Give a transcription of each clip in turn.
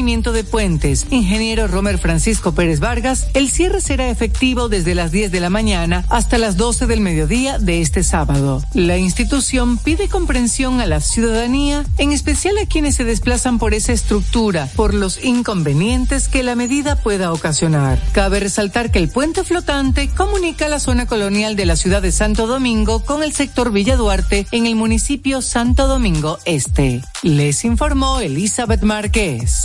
de puentes, ingeniero Romer Francisco Pérez Vargas, el cierre será efectivo desde las 10 de la mañana hasta las 12 del mediodía de este sábado. La institución pide comprensión a la ciudadanía, en especial a quienes se desplazan por esa estructura, por los inconvenientes que la medida pueda ocasionar. Cabe resaltar que el puente flotante comunica la zona colonial de la ciudad de Santo Domingo con el sector Villa Duarte en el municipio Santo Domingo Este. Les informó Elizabeth Márquez.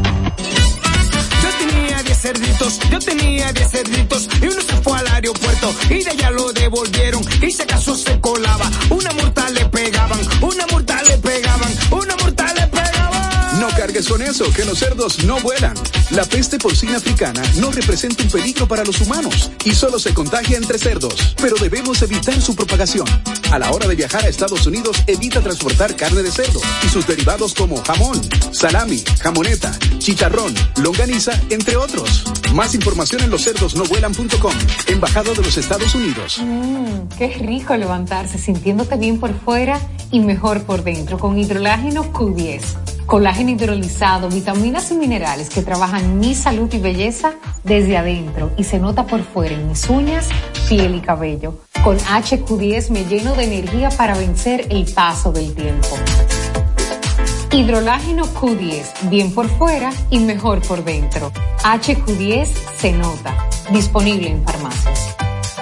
cerditos, yo tenía 10 cerditos y uno se fue al aeropuerto y de allá lo devolvieron y se acaso se colaba. Una multa le pegaban, una multa le pegaban, una multa le pegaban. No cargues con eso, que los cerdos no vuelan. La peste porcina africana no representa un peligro para los humanos y solo se contagia entre cerdos, pero debemos evitar su propagación. A la hora de viajar a Estados Unidos, evita transportar carne de cerdo y sus derivados como jamón, salami, jamoneta, chicharrón, longaniza, entre otros. Más información en loscerdosnovuelan.com, Embajado de los Estados Unidos. Mmm, qué rico levantarse sintiéndote bien por fuera y mejor por dentro con hidrolágeno Q10 colágeno hidrolizado, vitaminas y minerales que trabajan mi salud y belleza desde adentro y se nota por fuera en mis uñas, piel y cabello. Con HQ10 me lleno de energía para vencer el paso del tiempo. Hidrolágeno Q10, bien por fuera y mejor por dentro. HQ10 se nota. Disponible en farmacias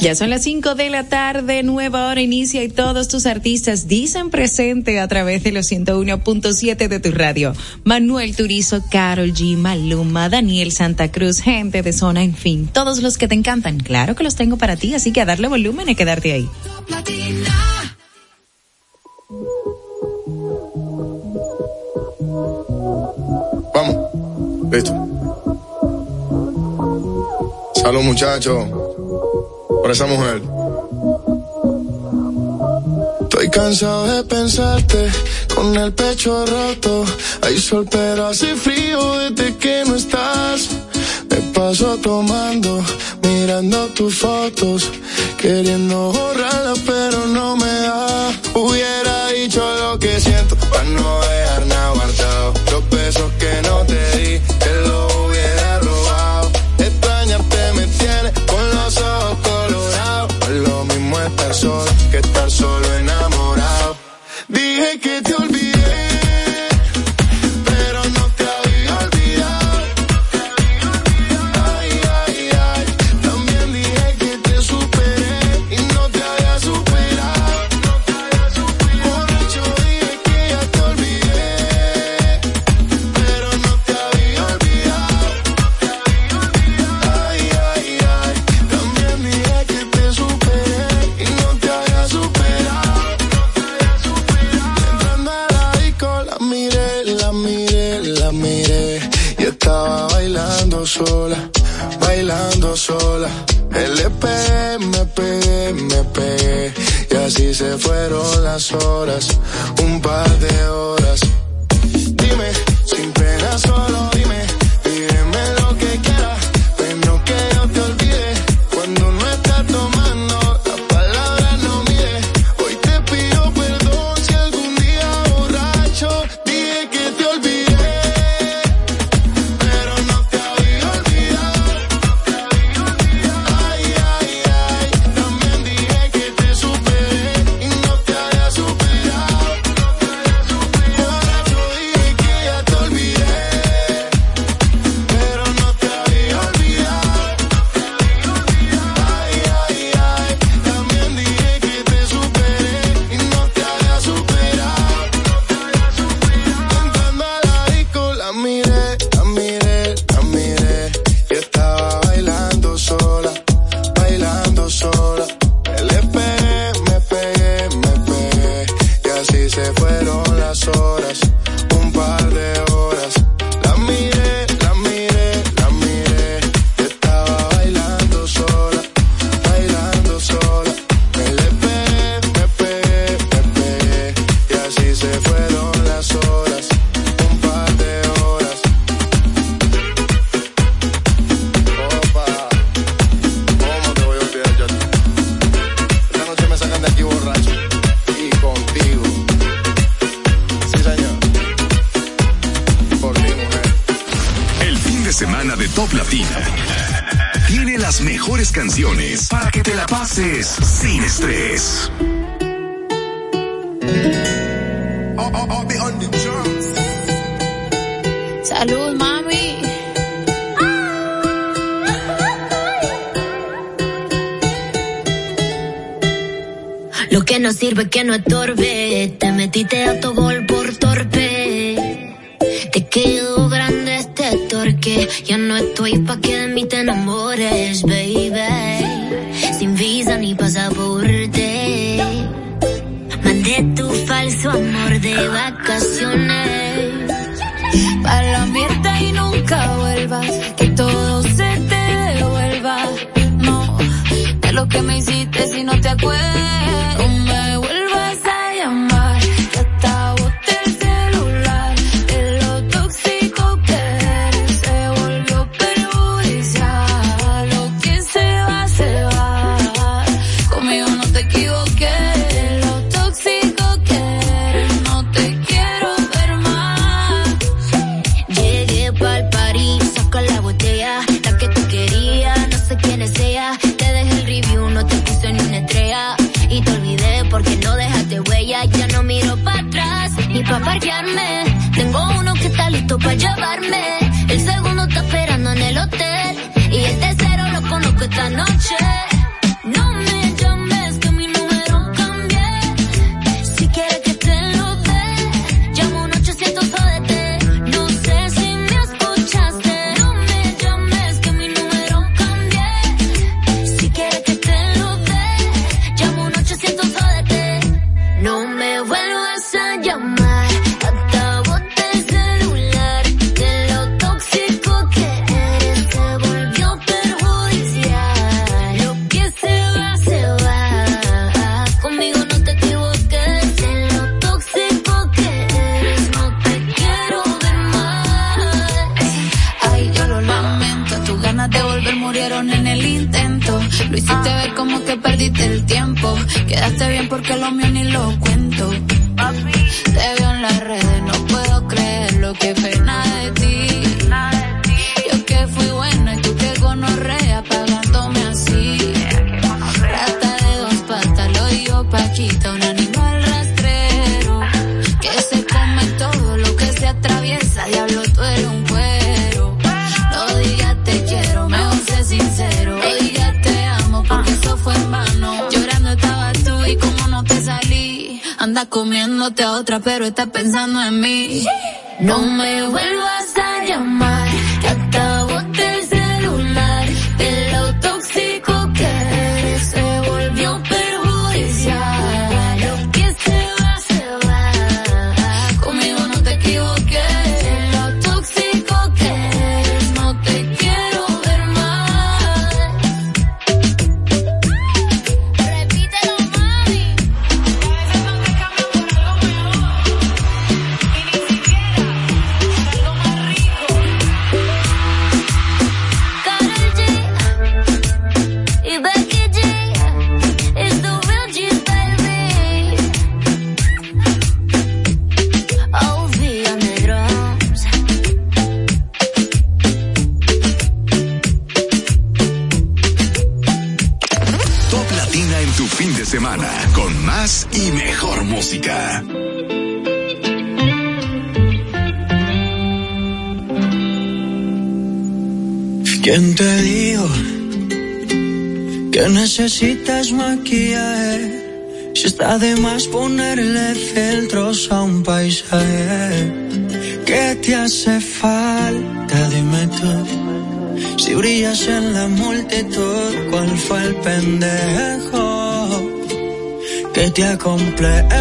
Ya son las 5 de la tarde, nueva hora inicia y todos tus artistas dicen presente a través de los 101.7 de tu radio. Manuel Turizo, Carol G, Maluma, Daniel Santa Cruz, gente de zona, en fin, todos los que te encantan. Claro que los tengo para ti, así que a darle volumen y quedarte ahí. Vamos, listo. Salud muchachos, por esa mujer. Estoy cansado de pensarte con el pecho roto. Hay sol pero hace frío desde que no estás. Me paso tomando, mirando tus fotos, queriendo borrarlas pero no me da. Hubiera dicho lo que siento para no dejar nada guardado. Que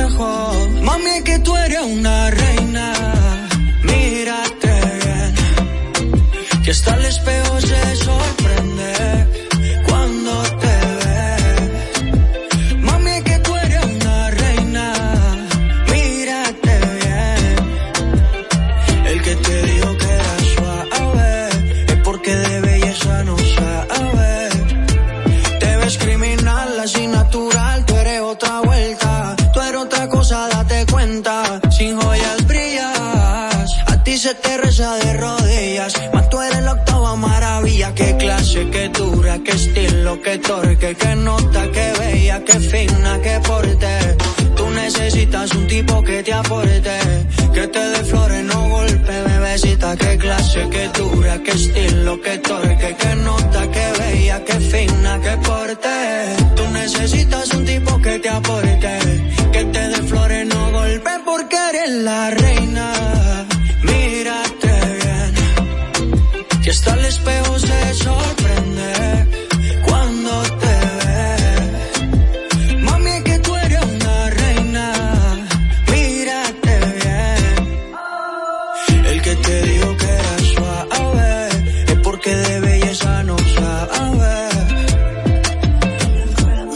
que te digo que era suave es porque de belleza no sabe.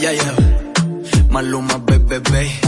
Ya, yeah, ya. Yeah. Maluma, bebé, bebé.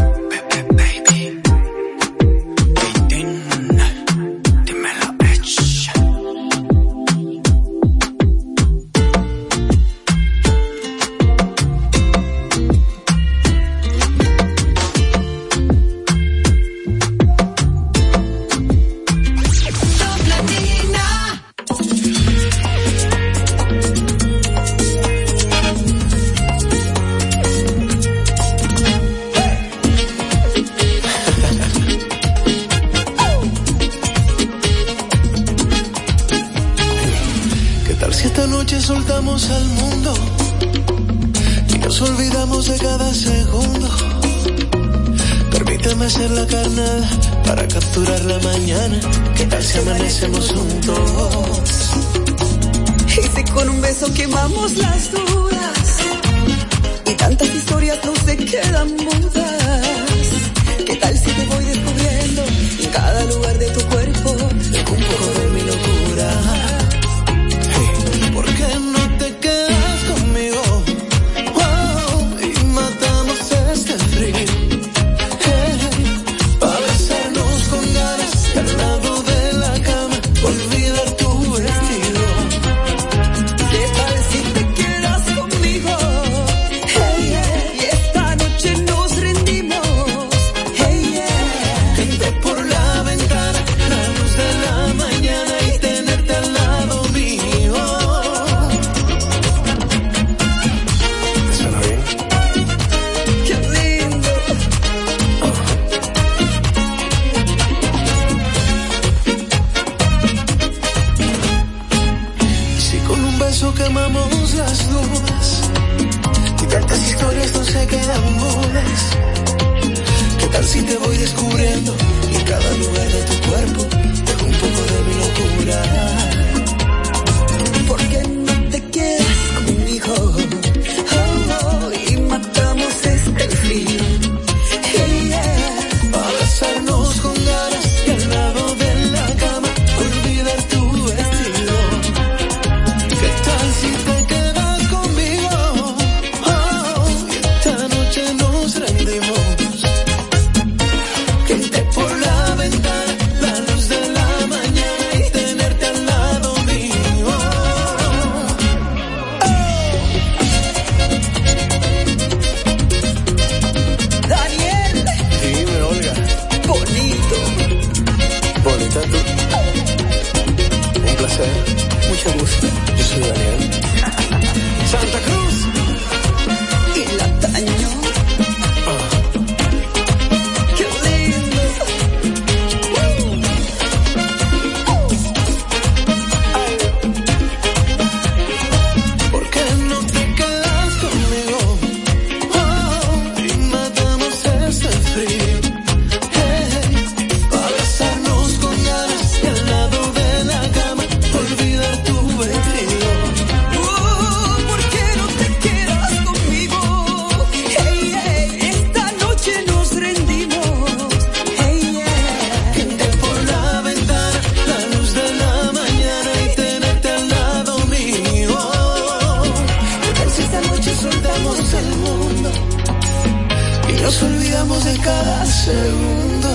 cada segundo.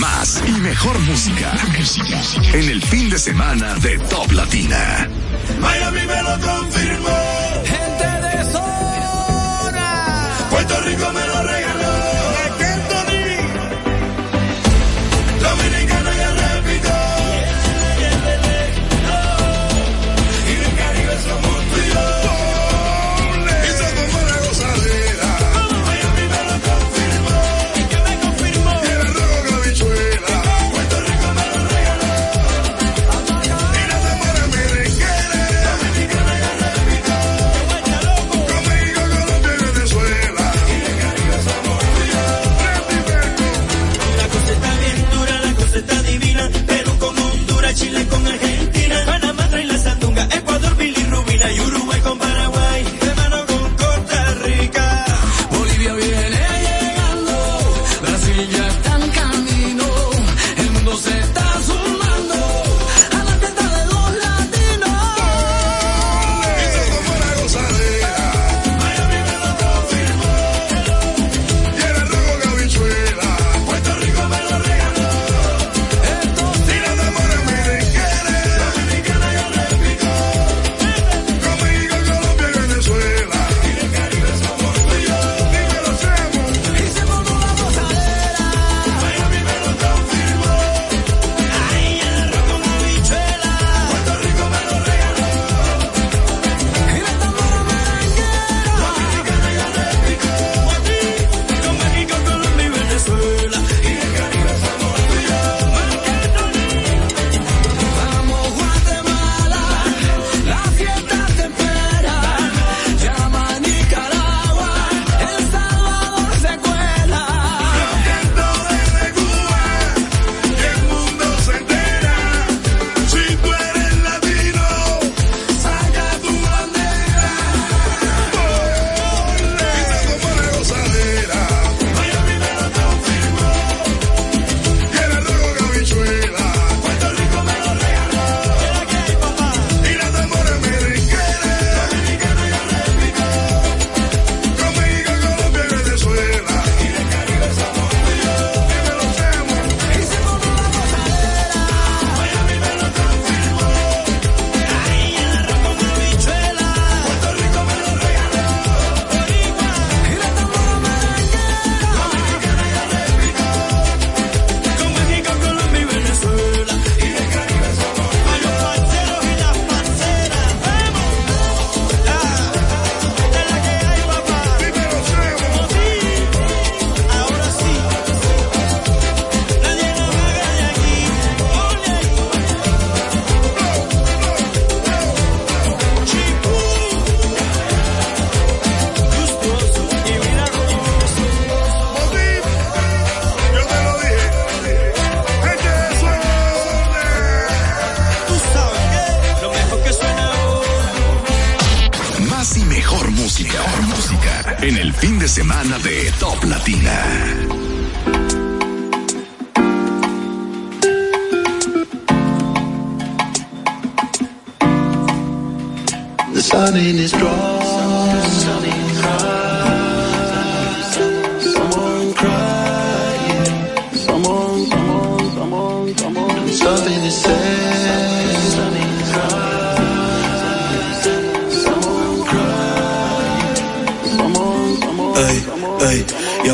Más y mejor música. En el fin de semana de Top Latina. Miami me lo confirmó. Gente de zona. Puerto Rico me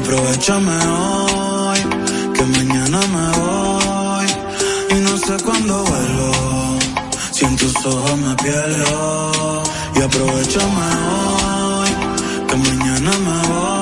aprovechame hoy, que mañana me voy y no sé cuándo vuelvo. Si en tus ojos me pierdo y aprovechame hoy, que mañana me voy.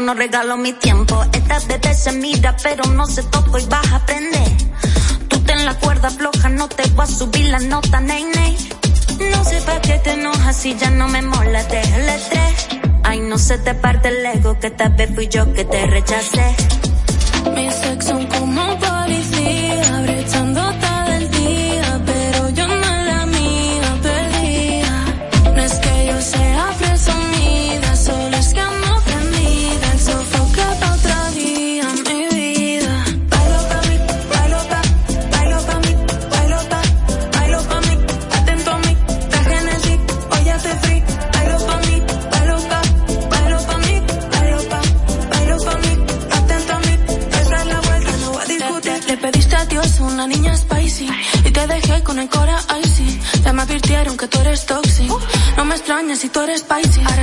no regalo mi tiempo. Esta bebé se mira, pero no se toca y vas a aprender. Tú ten la cuerda floja, no te voy a subir la nota, ney, ney. No sé para qué te enojas si ya no me mola, déjale tres. Ay, no se te parte el ego, que esta vez fui yo que te rechacé. si tú eres Pisces.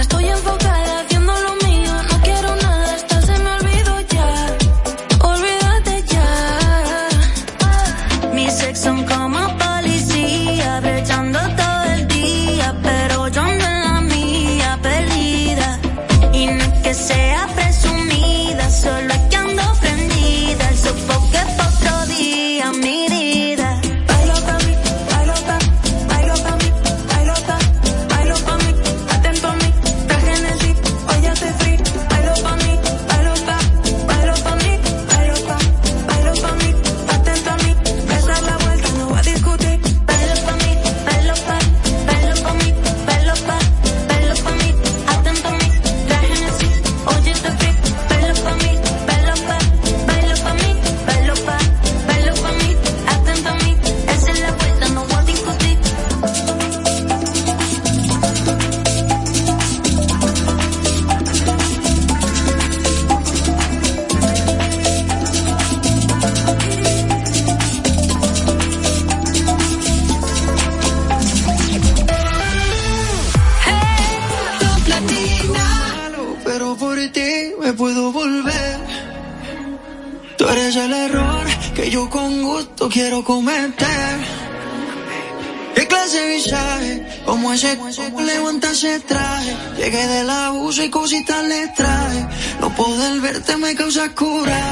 Verte me causa coraje.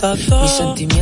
Todo. Mis sentimientos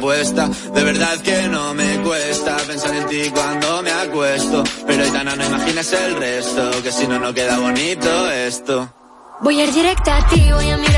De verdad que no me cuesta pensar en ti cuando me acuesto. Pero Aitana, no imaginas el resto, que si no, no queda bonito esto. Voy a ir directa a ti, voy a mirar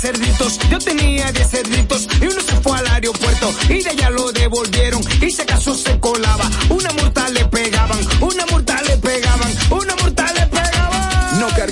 cerditos, yo tenía 10 cerditos y uno se fue al aeropuerto y de allá lo devolvieron y se acaso se colaba. Una multa le pegaban, una multa le pegaban, una multa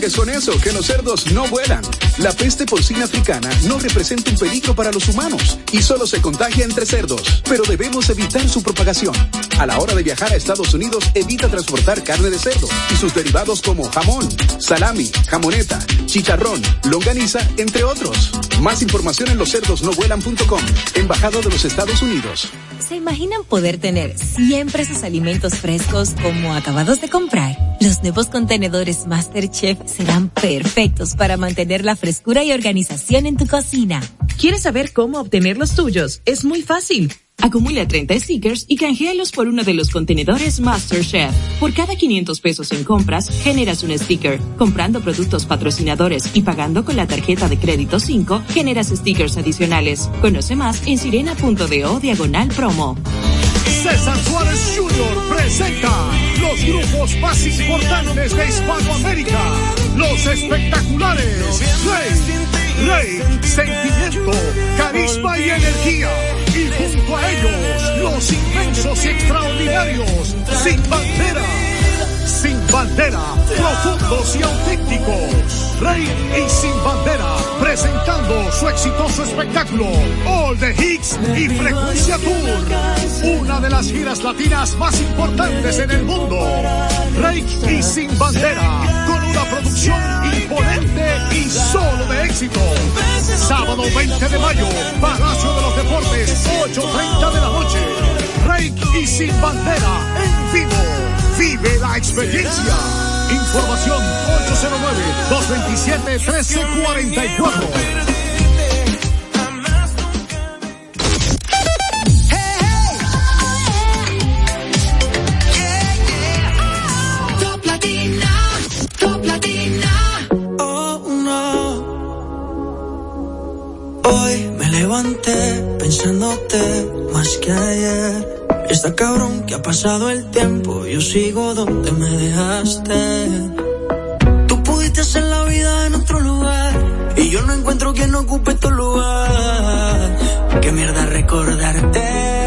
cargues con eso, que los cerdos no vuelan. La peste porcina africana no representa un peligro para los humanos y solo se contagia entre cerdos, pero debemos evitar su propagación. A la hora de viajar a Estados Unidos, evita transportar carne de cerdo y sus derivados como jamón, salami, jamoneta, chicharrón, longaniza, entre otros. Más información en loscerdosnovuelan.com, Embajado de los Estados Unidos. ¿Se imaginan poder tener siempre sus alimentos frescos como acabados de comprar? Los nuevos contenedores MasterChef serán perfectos para mantener la frescura y organización en tu cocina. ¿Quieres saber cómo obtener los tuyos? Es muy fácil. Acumula 30 stickers y canjealos por uno de los contenedores MasterChef. Por cada 500 pesos en compras, generas un sticker. Comprando productos patrocinadores y pagando con la tarjeta de crédito 5, generas stickers adicionales. Conoce más en sirena.do diagonal promo. César Suárez Jr. presenta los grupos más importantes de Hispanoamérica. Los espectaculares Rey, Rey, Sentimiento, Carisma y Energía. A ellos, los inmensos y extraordinarios Sin Bandera sin bandera, profundos y auténticos. Rey y sin bandera, presentando su exitoso espectáculo All the Hits y Frecuencia Tour, una de las giras latinas más importantes en el mundo. Rey y sin bandera, con una producción imponente y solo de éxito. Sábado 20 de mayo, Palacio de los Deportes, 8.30 de la noche. Rey y sin bandera, en vivo Vive la experiencia. Información 809-227-1344. Levanté pensándote más que ayer Está cabrón que ha pasado el tiempo, yo sigo donde me dejaste. Tú pudiste hacer la vida en otro lugar y yo no encuentro quien ocupe tu lugar. Qué mierda recordarte.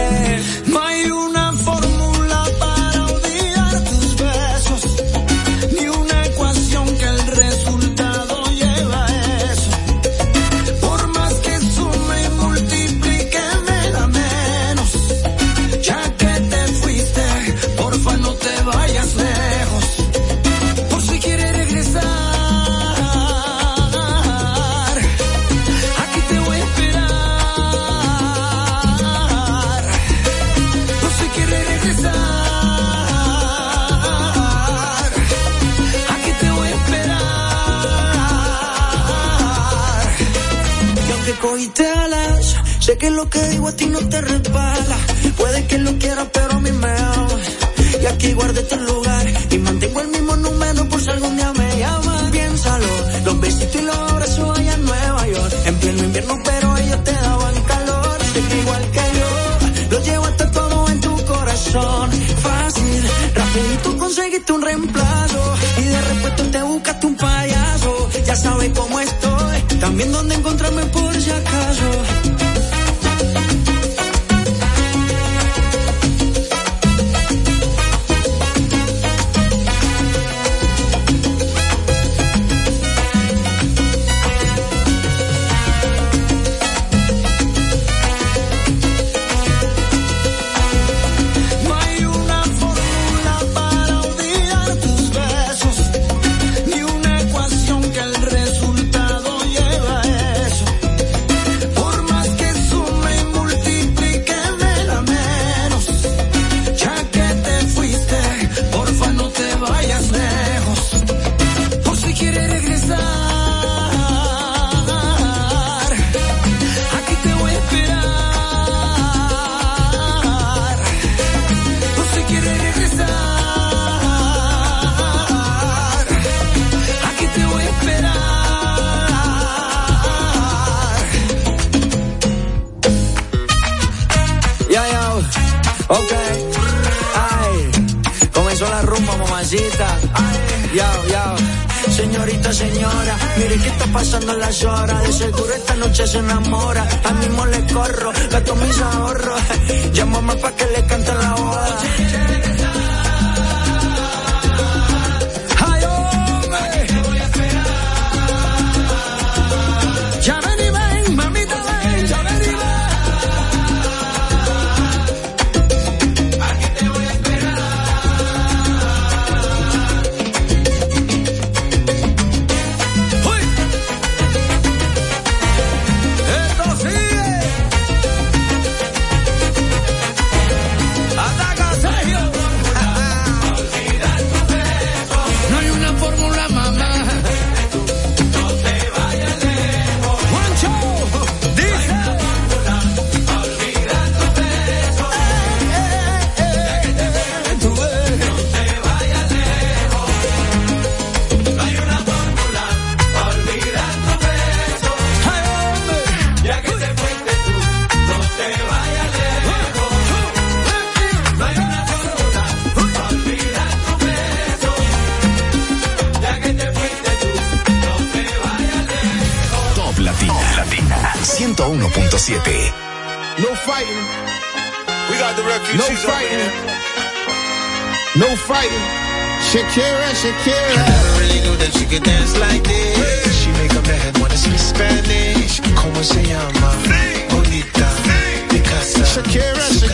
Sé que lo que digo a ti no te resbala. Puede que lo quiera, pero a mí me ama. Y aquí guardé tu lugar. Y mantengo el mismo número por si algún día me llama. Piénsalo, los besitos y los abrazos allá en Nueva York. En pleno invierno, pero ellos te daban calor. Sé que igual que yo, lo llevo hasta todo en tu corazón. Fácil, rapidito conseguiste un reemplazo. Y de repente te buscaste un payaso. Ya sabes cómo estoy. También dónde encontrarme por si acaso. señora. Mire que está pasando las horas. De seguro esta noche se enamora. A mí mismo le corro, gasto mis ahorros. Llámame pa' que le cante la boda. 101.7. No fighting. We got the refugees no fighting. No fighting. Shakira, Shakira. I never really knew that she could dance like this. She make a man wanna speak Spanish. Como se llama? Bonita. Picasa. Shakira, Shakira.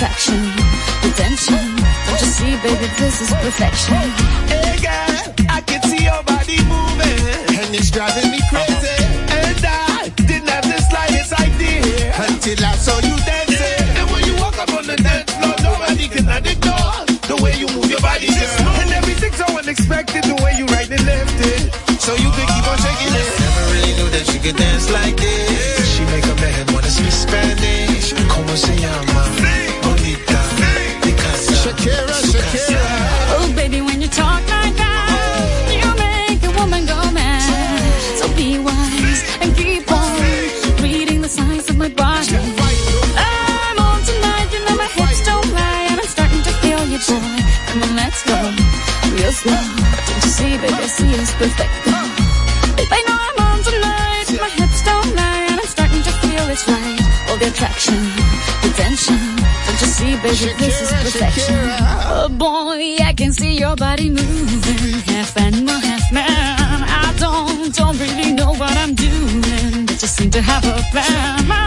Attraction, the tension. Don't you see, baby, this is perfection. Hey girl, I can see your body moving, and it's driving me crazy. And I didn't have the slightest idea until I saw you Baby, this is perfection. Oh boy, I can see your body moving, half animal, half man. I don't, don't really know what I'm doing, but just seem to have a plan.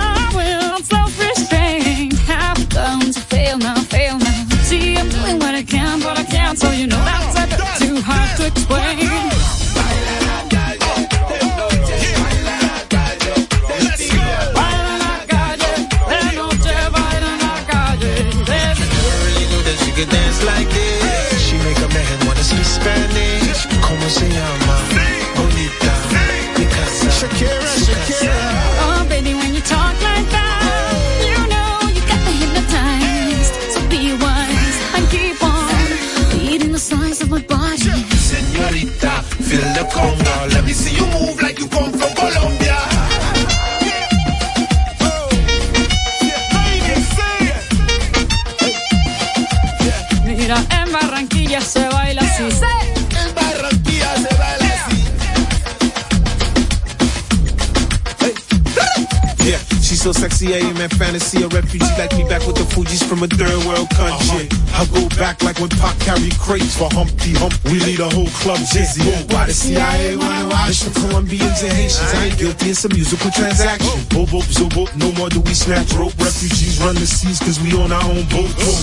From a third world country. Uh-huh. I go back like when Pac carried crates for Humpty Hump. We lead a whole club dizzy. Why the CIA wanna watch the Colombians and Haitians? I ain't guilty, it's a musical transaction. Oh. Boop, boop, zo, boop, no more do we snatch rope. Refugees run the seas cause we on our own boat. Oh.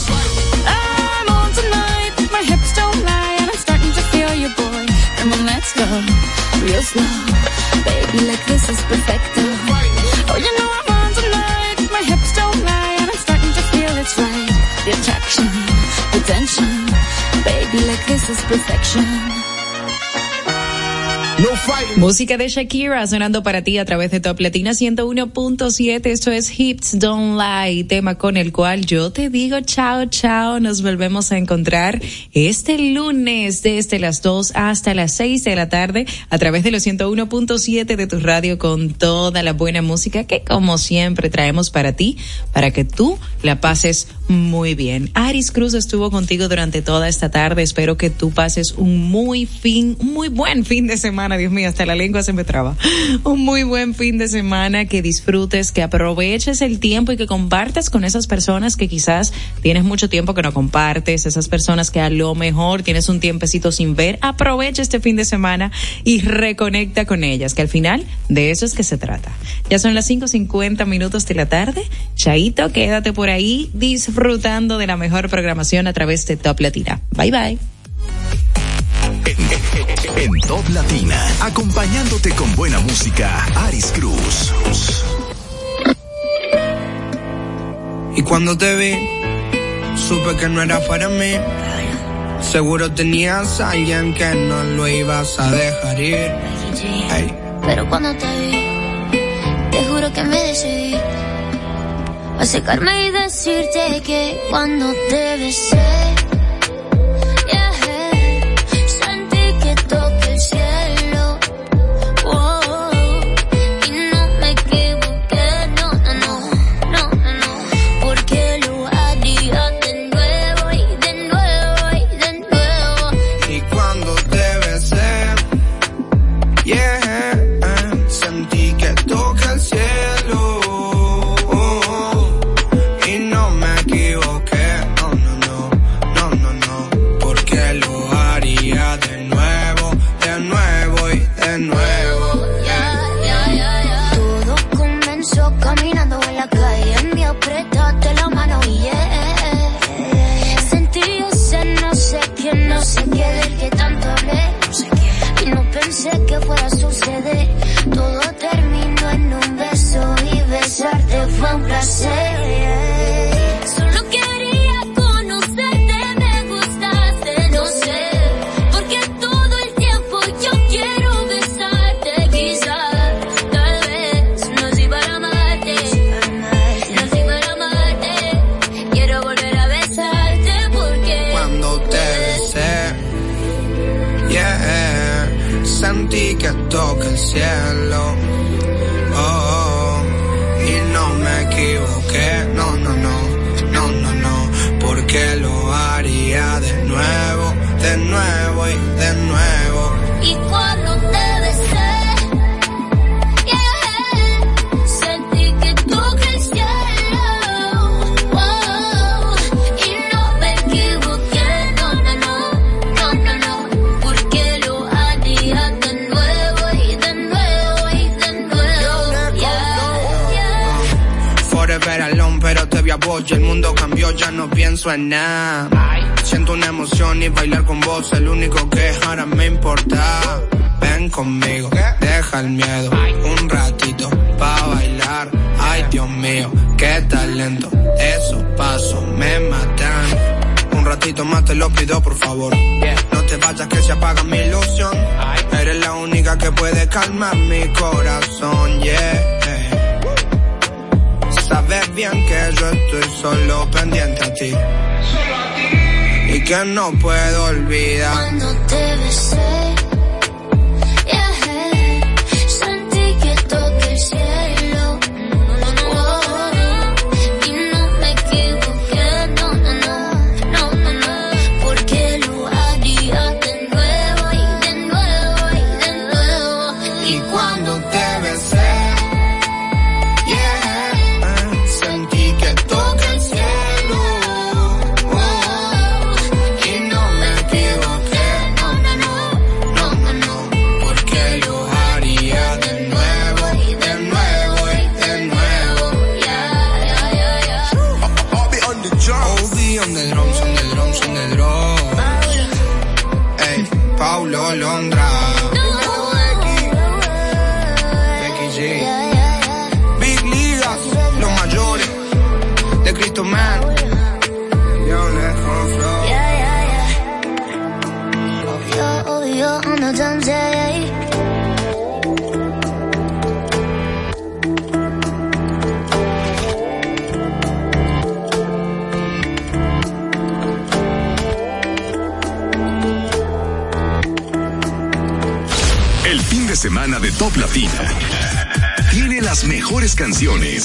I'm on tonight, my hips don't lie, and I'm starting to feel you, boy. Come on, let's go, real slow. Baby, like this is perfecto. Attraction, the tension. Baby, like this is perfection. Música de Shakira sonando para ti a través de Top Latina 101.7. Esto es Hips Don't Lie, tema con el cual yo te digo chao, chao. Nos volvemos a encontrar este lunes desde las 2 hasta las 6 de la tarde a través de los 101.7 de tu radio con toda la buena música que como siempre traemos para ti, para que tú la pases muy bien. Aris Cruz estuvo contigo durante toda esta tarde. Espero que tú pases un muy fin, muy buen fin de semana. Mío, hasta la lengua se me traba. Un muy buen fin de semana, que disfrutes, que aproveches el tiempo y que compartas con esas personas que quizás tienes mucho tiempo que no compartes, esas personas que a lo mejor tienes un tiempecito sin ver. Aprovecha este fin de semana y reconecta con ellas, que al final de eso es que se trata. Ya son las 5.50 minutos de la tarde. Chaito, quédate por ahí disfrutando de la mejor programación a través de Top Latina. Bye bye. Top Latina, acompañándote con buena música, Aris Cruz. Y cuando te vi, supe que no era para mí. Seguro tenías a alguien que no lo ibas a dejar ir. Pero cuando te vi, te juro que me decidí a secarme y decirte que cuando te besé,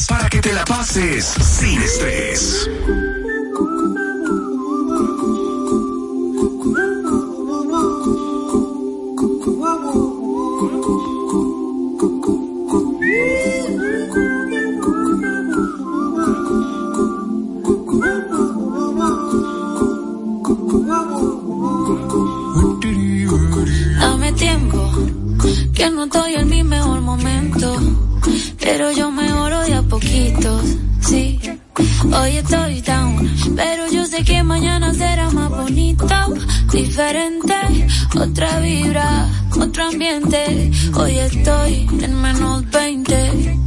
para que te la pases sin estrés. Dame tiempo, que no estoy en mi mejor momento. Pero yo que mañana será más bonito, diferente, otra vibra, otro ambiente. Hoy estoy en menos 20,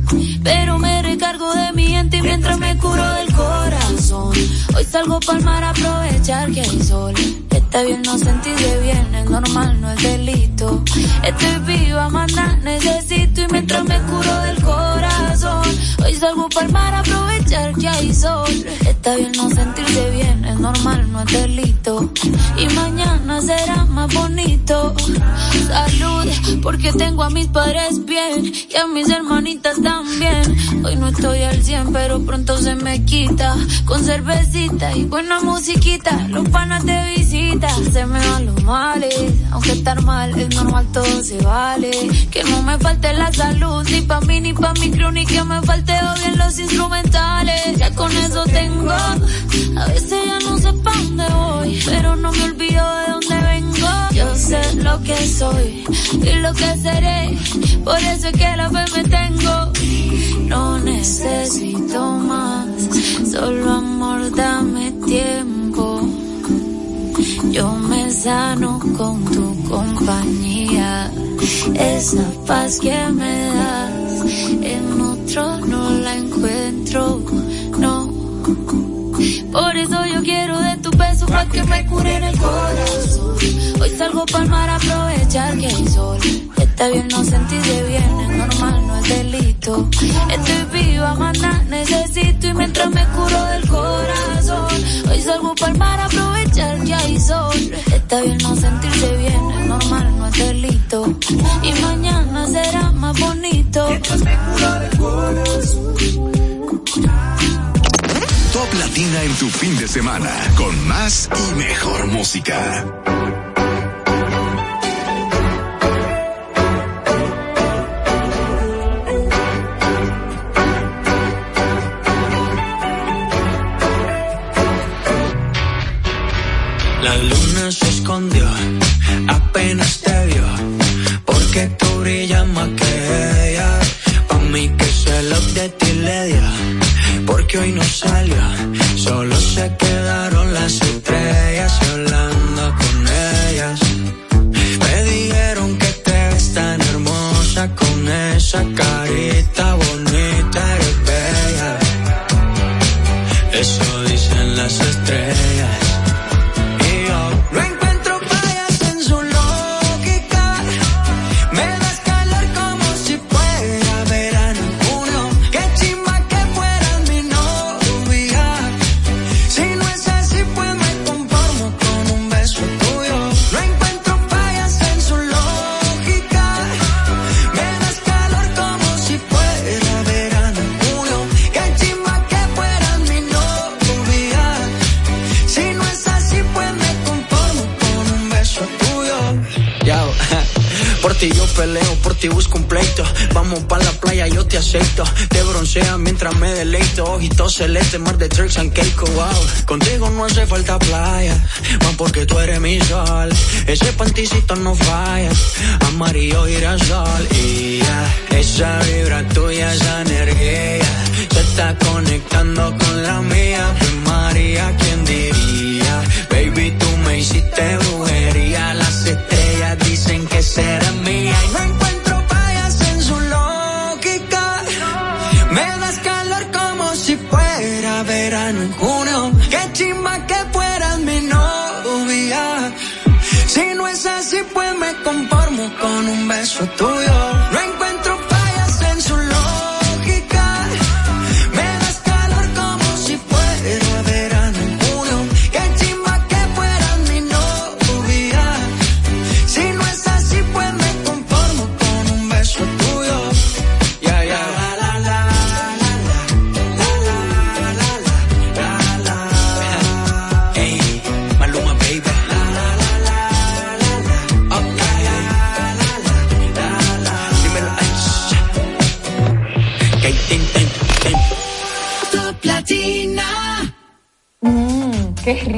pero me recargo de mi gente mientras me curo del corazón. Hoy salgo pa'l mar a aprovechar que hay sol. Está bien no sentirse bien, es normal, no es delito. Estoy viva, más necesito y mientras me curo del corazón. Hoy salgo pa'l mar a aprovechar que hay sol. Está bien no sentirse bien, es normal, no es delito. Y mañana será más bonito. Salud, porque tengo a mis padres bien y a mis hermanitas también. Hoy no estoy al 100, pero pronto se me quita. Con cervecita y buena musiquita, los panas te visitan. Se me van los males, aunque estar mal es normal, todo se vale. Que no me falte la salud, ni pa' mí ni pa' mi crew, ni que me falte odio en los instrumentales. Ya con eso tengo, a veces ya no sé pa' dónde voy, pero no me olvido de dónde vengo. Yo sé lo que soy y lo que seré, por eso es que la fe me tengo. No necesito más, solo amor, dame tiempo. Yo me sano con tu compañía, esa paz que me das, en otro no la encuentro, no. Por eso yo quiero de tu beso pa' que me cure en el corazón. Hoy salgo pa'l mar a aprovechar que hay sol. Está bien no sentirse bien, es normal, no es delito. Estoy viva, nada necesito y mientras me curo del corazón. Hoy salgo pa'l mar a aprovechar que hay sol. Está bien no sentirse bien, es normal, no es delito. Y mañana será más bonito. Top Latina en tu fin de semana con más y mejor música. La luna se escondió, apenas te vio, porque tú brillas más que ella. Pa' mí que se lo de ti le dio, porque hoy no salió, solo se quedaron las yo peleo, por ti busco un pleito. Vamos pa' la playa, yo te acepto. Te broncea mientras me deleito. Ojitos celeste, mar de tricks and cake, wow. Contigo no hace falta playa, más porque tú eres mi sol. Ese panticito no falla, amarillo girasol. Y ya, esa vibra tuya, esa energía, se está conectando con la mía. María, ¿quién diría? Baby, tú me hiciste brujería. Con un beso tuyo.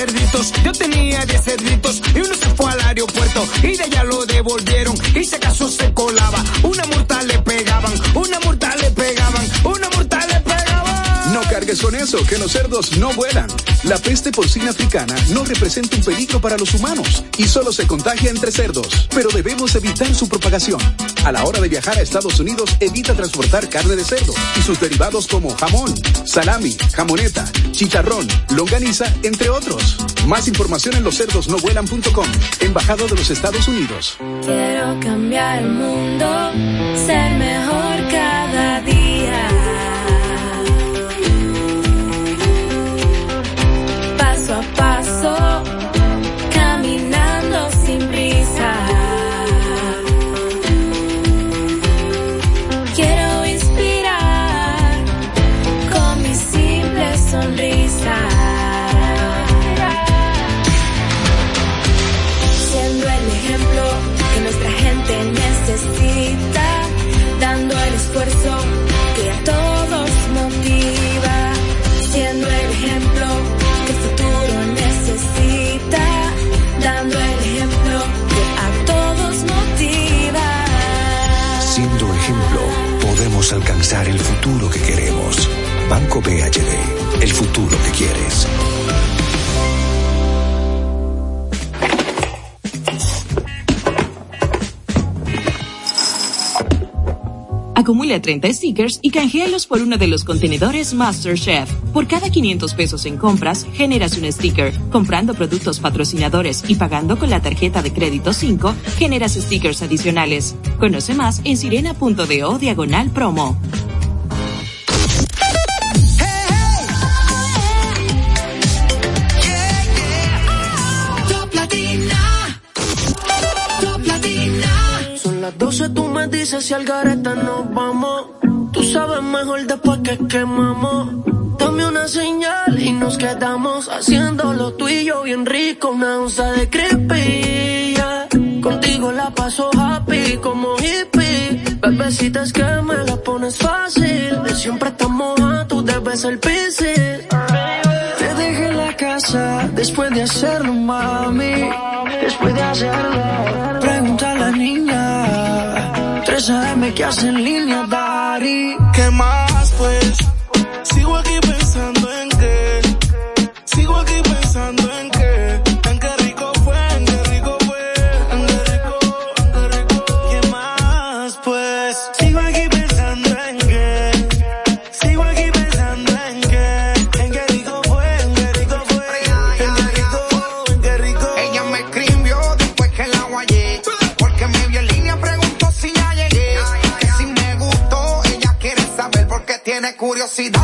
Yo tenía 10 cerditos, yo tenía 10 cerditos y uno se fue al aeropuerto. Y de allá lo devolvieron y si acaso se colaba, una multa le pegaban, una multa le pegaban, No cargues con eso, que los cerdos no vuelan. La peste porcina africana no representa un peligro para los humanos y solo se contagia entre cerdos, pero debemos evitar su propagación. A la hora de viajar a Estados Unidos, evita transportar carne de cerdo y sus derivados como jamón, salami, jamoneta, chicharrón, longaniza, entre otros. Más información en loscerdosnovuelan.com, Embajado de los Estados Unidos. Quiero cambiar el mundo, ser mejor alcanzar el futuro que queremos. Banco BHD, el futuro que quieres. acumula 30 stickers y canjealos por uno de los contenedores MasterChef. Por cada 500 pesos en compras, generas un sticker. Comprando productos patrocinadores y pagando con la tarjeta de crédito 5, generas stickers adicionales. Conoce más en sirena.do diagonal promo. Son las 12, dice si al garete nos vamos. Tú sabes mejor después que quemamos. Dame una señal y nos quedamos haciendo lo tuyo bien rico. Una onza de creepy. Contigo la paso happy como hippie. Bebecitas que me la pones fácil. De siempre estamos a tú debes el piscis. Te dejé la casa después de hacerlo, mami. Después de hacerlo, pregunta a la niña saberme que hacen línea, Dari. ¿Qué más, pues? See.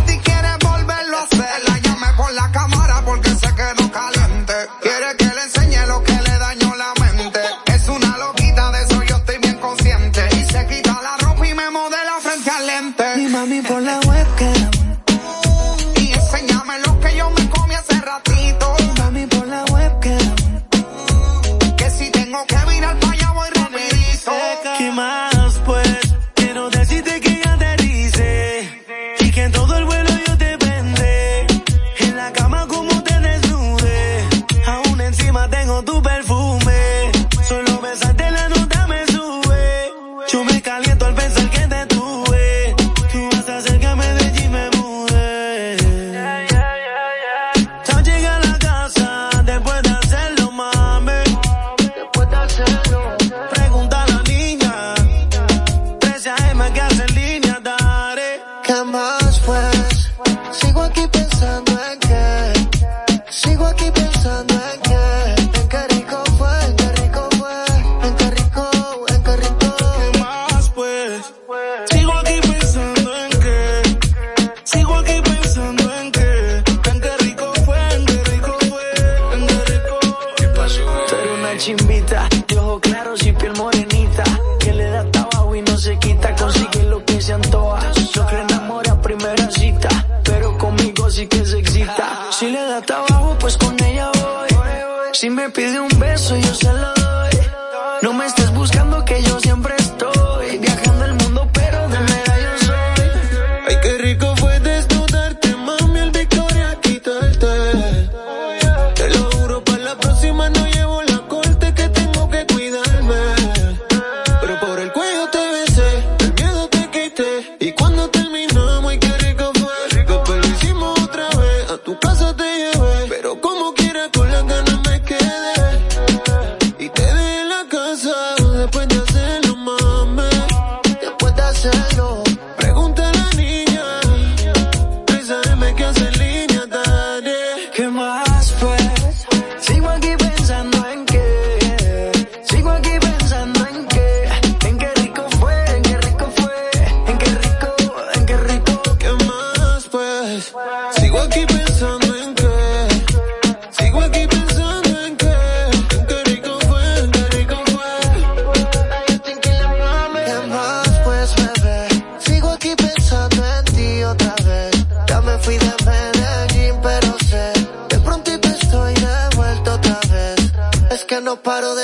paro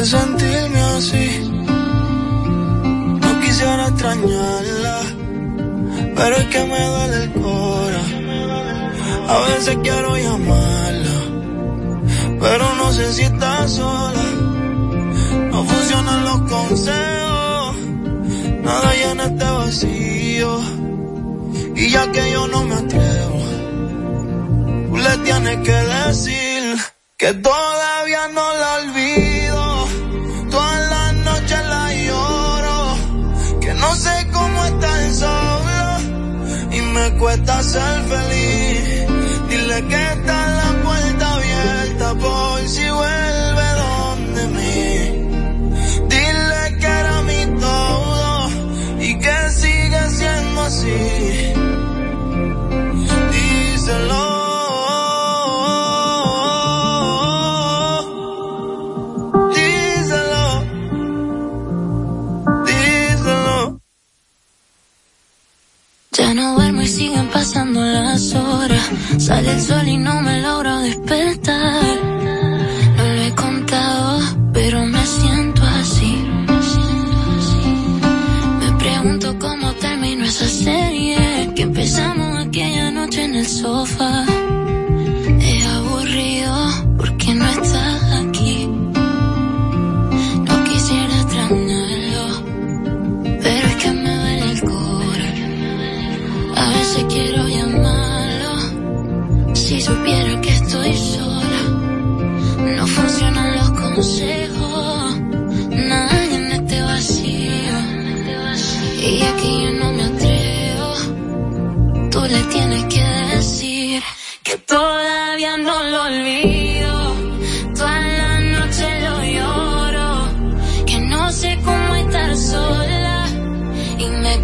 hace sentirme así. No quisiera extrañarla, pero es que me duele el cora. A veces quiero llamarla, pero no sé si está sola. No funcionan los consejos, nada llena este vacío. Y ya que yo no me atrevo, tú le tienes que decir que todo ser feliz. pasando las horas. Sale el sol y no me logro despertar. No lo he contado, pero me siento así. Me pregunto cómo terminó esa serie que empezamos aquella noche en el sofá.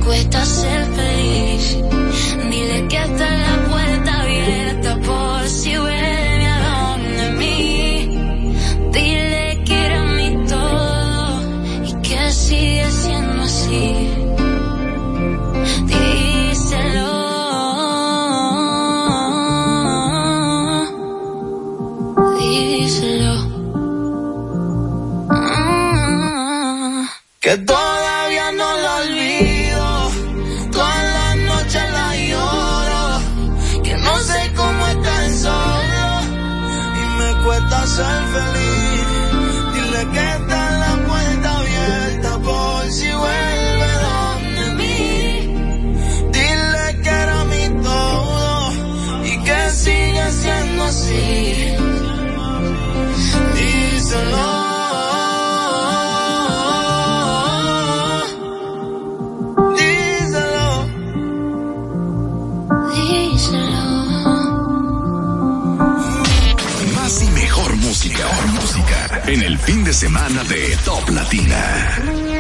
cuesta ser feliz. Dile que está la puerta abierta por si vuelve a donde mí. Dile que era mi todo y que sigue siendo así. Díselo. Díselo. Ah. Que todo en el fin de semana de Top Latina.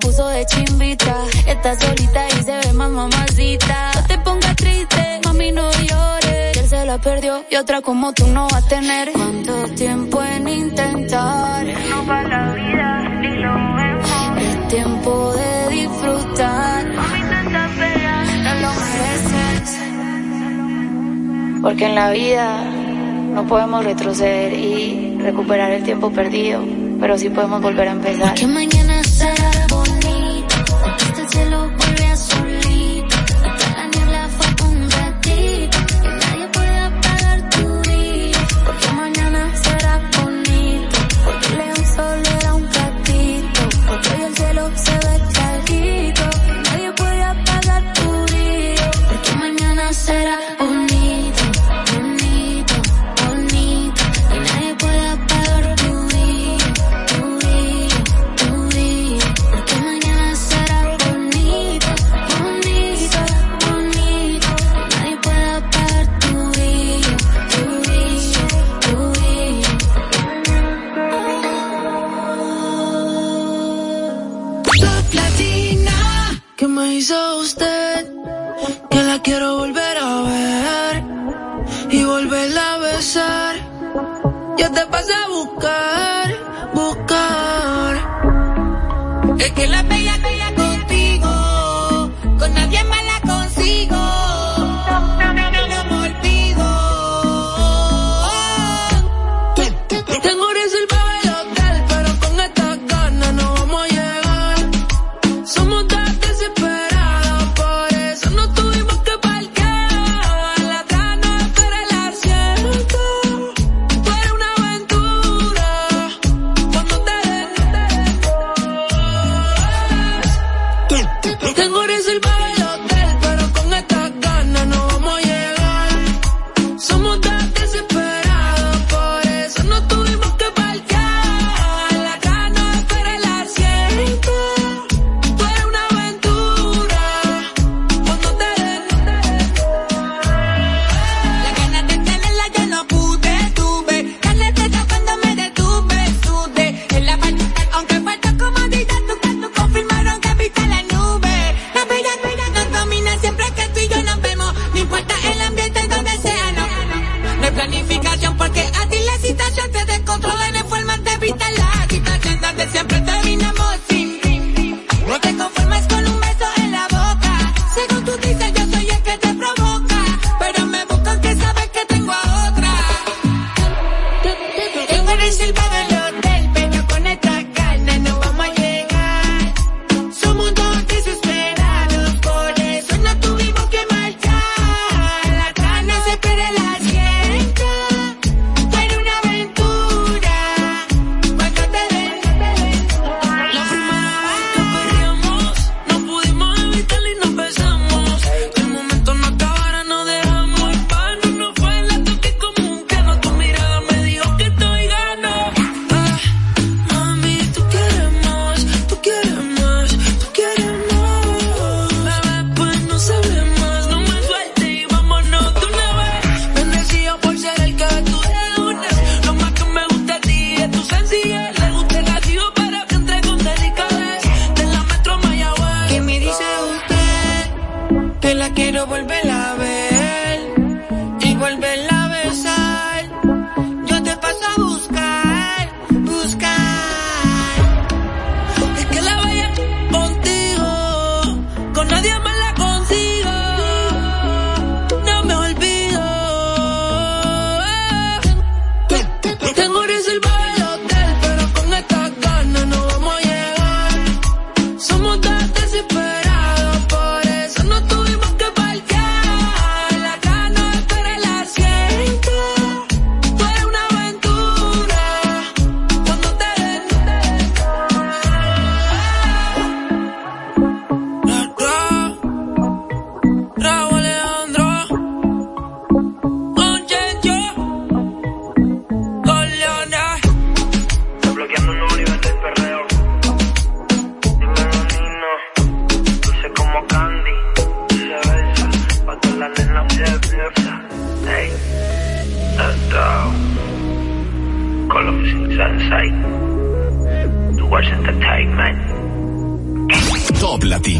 puso de chimbita. Está solita y se ve más mamacita. No te pongas triste, mami, no llores. Él se la perdió y otra como tú no va a tener. ¿Cuánto tiempo en intentar? No para la vida, ni lo mejor. Es tiempo de disfrutar. Mami, tanta pena, no lo mereces. Porque en la vida no podemos retroceder y recuperar el tiempo perdido, pero sí podemos volver a empezar. te pasa a buscar, buscar. Es que la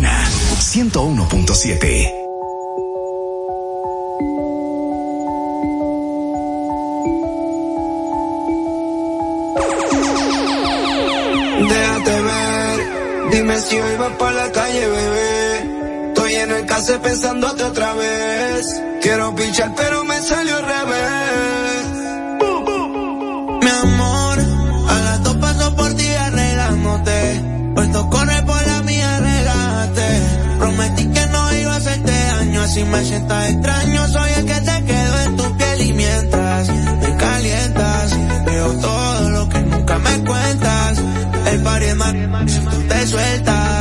Latina 101.7. Déjate ver, dime si hoy vas por la calle, bebé. Estoy en el case pensándote otra vez. Quiero pinchar, pero me salió si me sientas extraño, soy el que te quedo en tu piel y mientras me calientas, veo todo lo que nunca me cuentas. El pari es si tú te sueltas.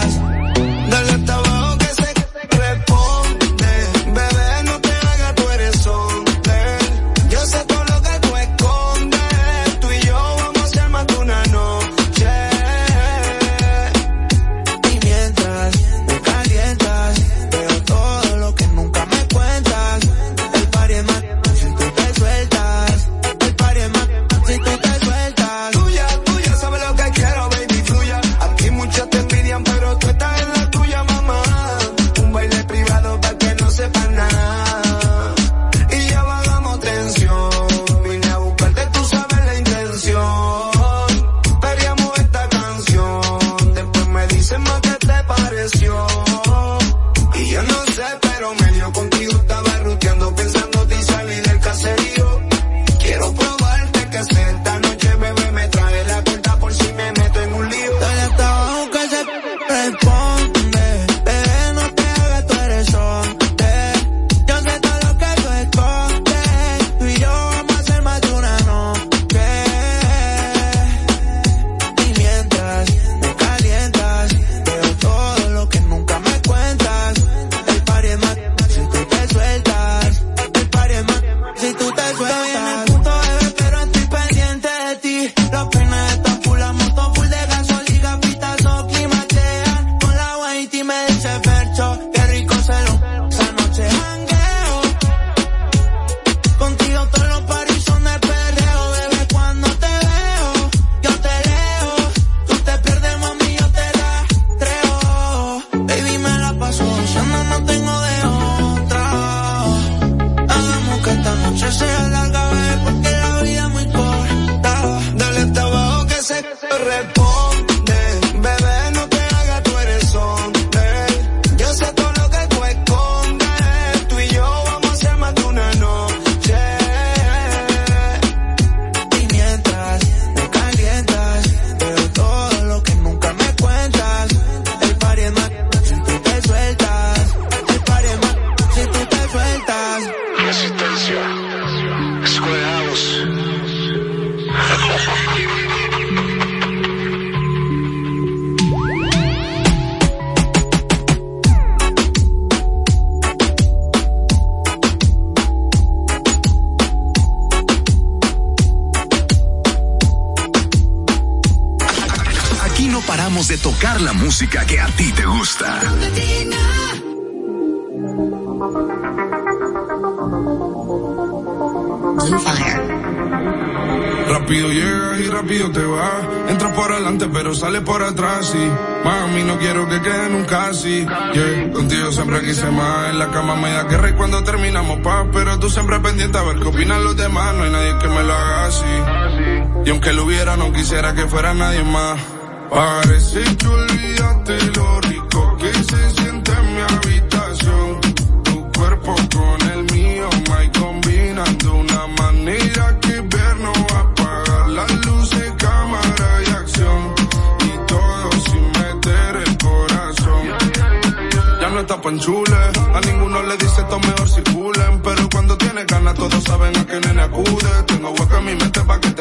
fuera nadie más. Parece que olvidaste lo rico que se siente en mi habitación. Tu cuerpo con el mío, my combinando una manera que ver no va a apagar las luces, cámara y acción. Y todo sin meter el corazón. Ya no está panchule, a ninguno le dice esto mejor circulen. Pero cuando tiene ganas, todos saben a qué nene acude. Tengo hueca en mi mente para que te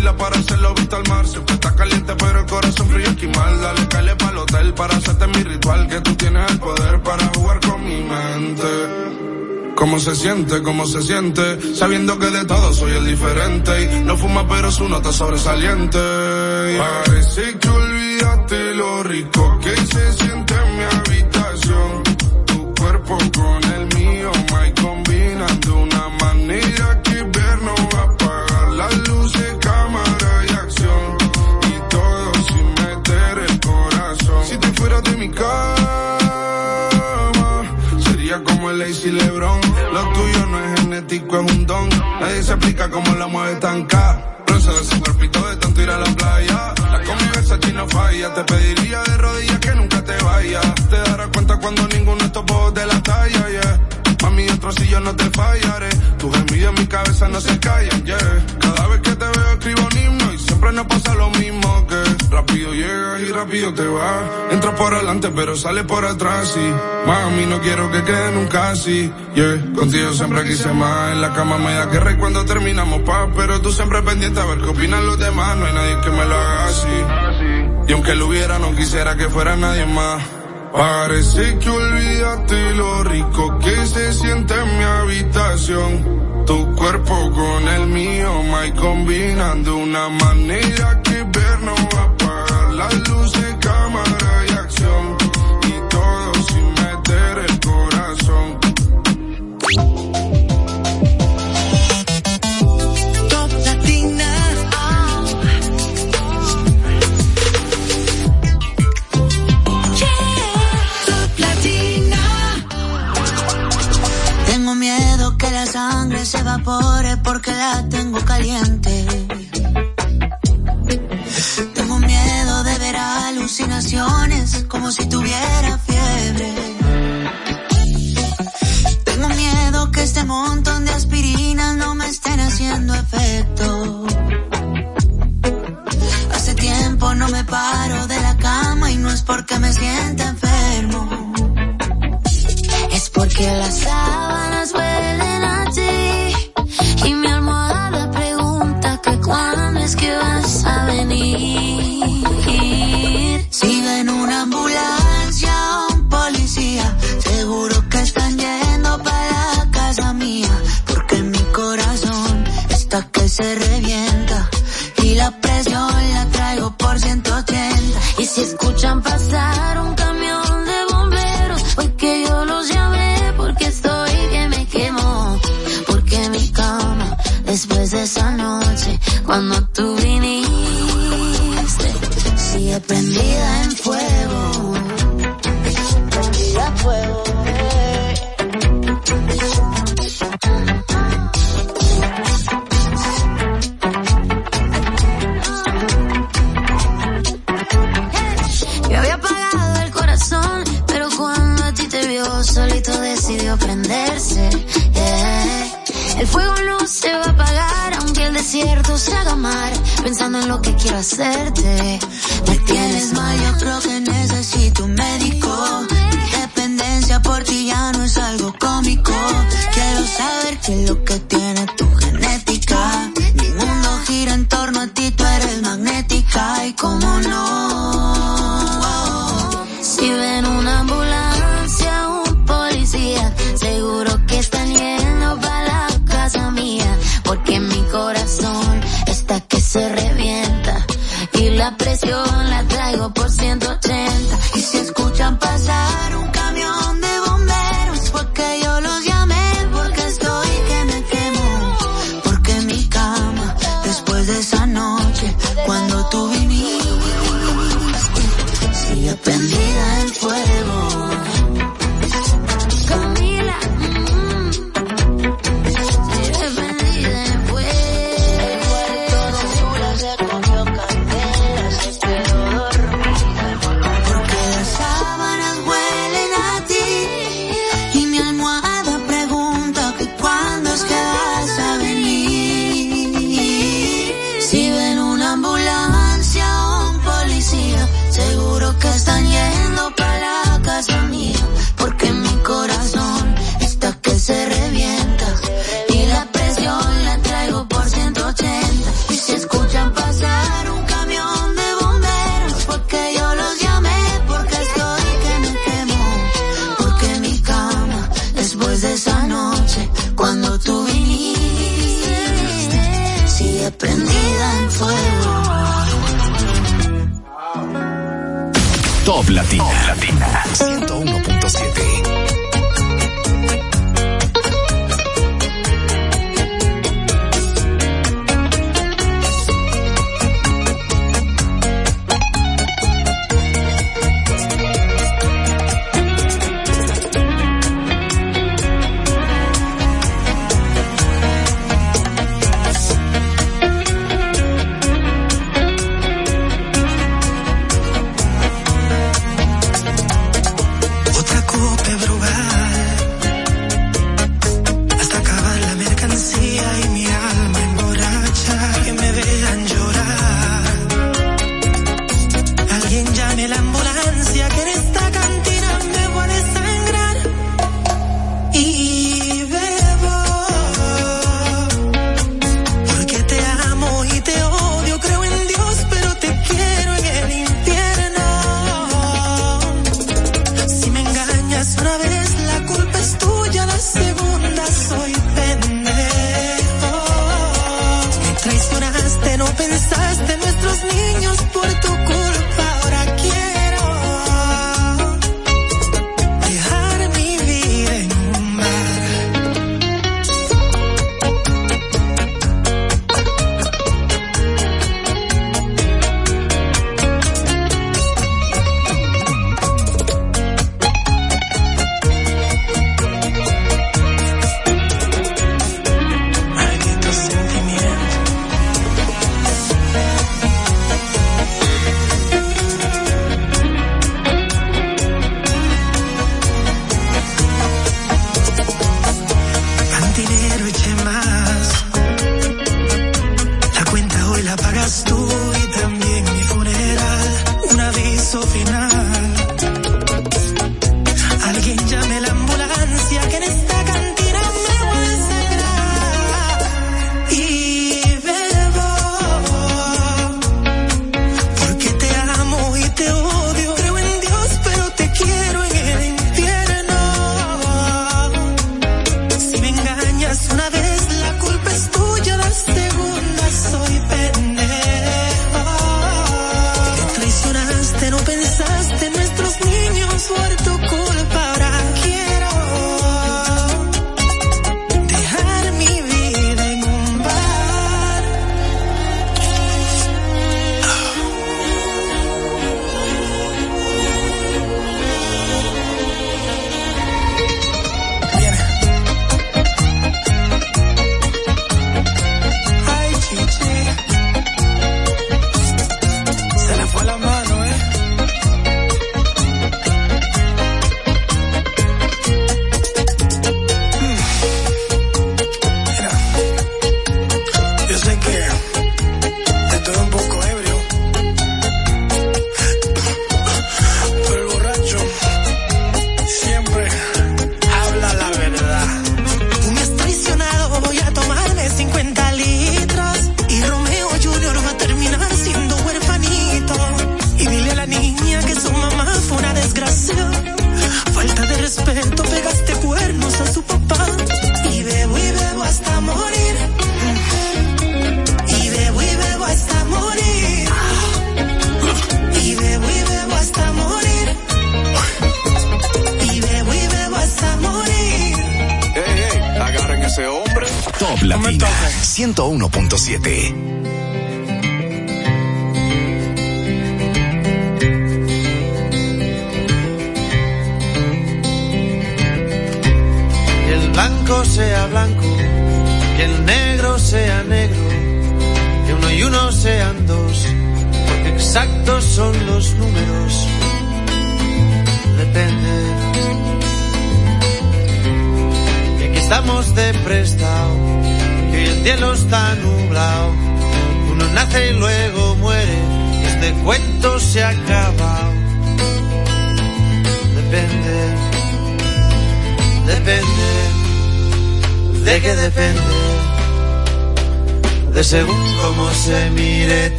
tequila para hacerlo vista al mar. Siempre está caliente, pero el corazón frío esquimal. Dale cale para el hotel para hacerte mi ritual. Que tú tienes el poder para jugar con mi mente. ¿Cómo se siente? ¿Cómo se siente? Sabiendo que de todo soy el diferente. Y no fuma, pero su nota sobresaliente. Parece que olvidaste lo rico que se siente en mi habitación. Tu cuerpo con el mío, my combinando una manera Sería como el Lazy Lebron. Lo tuyo no es genético, es un don. Nadie se explica cómo la mueve tan ca. Bronce de su cuerpito de tanto ir a la playa. La convivencia chino falla. Te pediría de rodillas que nunca te vayas. Te darás cuenta cuando ninguno de estos bobos de la talla, yeah. Mami, otro si yo no te fallaré. Tus envidias en mi cabeza no se callan, yeah. Cada vez que te veo escribo un himno y siempre nos pasa lo mismo, que rápido llegas y rápido te vas. Entras por adelante pero sale por atrás y mami no quiero que quede nunca así, yeah. Contigo siempre quise más. En la cama me da guerra y cuando terminamos paz, pero tú siempre pendiente a ver qué opinan los demás. No hay nadie que me lo haga así. Y aunque lo hubiera no quisiera que fuera nadie más. Parece que olvidaste lo rico que se siente en mi habitación. Tu cuerpo con el mío, my combinan de una manera que ver se evapore porque la tengo caliente. Tengo miedo de ver alucinaciones como si tuviera fiebre. Tengo miedo que este montón de aspirinas no me estén haciendo efecto. Hace tiempo no me paro de la cama y no es porque me sienta enfermo. Es porque las sábanas huelen está que se revienta y la presión la traigo por 180. Y si escuchan pasar El fuego no se va a apagar aunque el desierto se haga mar. Pensando en lo que quiero hacerte. Me tienes mal, yo creo que necesito un médico. Mi dependencia por ti ya no es algo cómico. Quiero saber qué es lo que tiene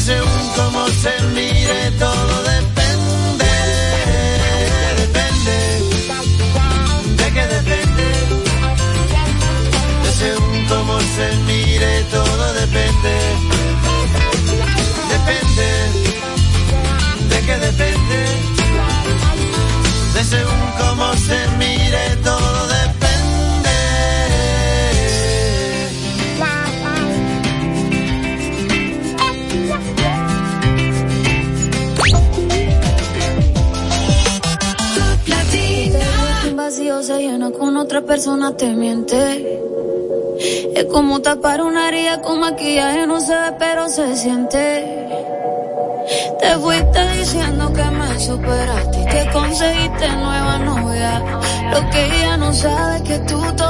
según cómo se mire todo depende, depende, de que depende, que según cómo se mire todo depende, depende, de que depende, de según cómo se mire todo otra persona te miente. Es como tapar una herida con maquillaje, no se ve, pero se siente. Te fuiste diciendo que me superaste y que conseguiste nueva novia. Lo que ella no sabe es que tú todavía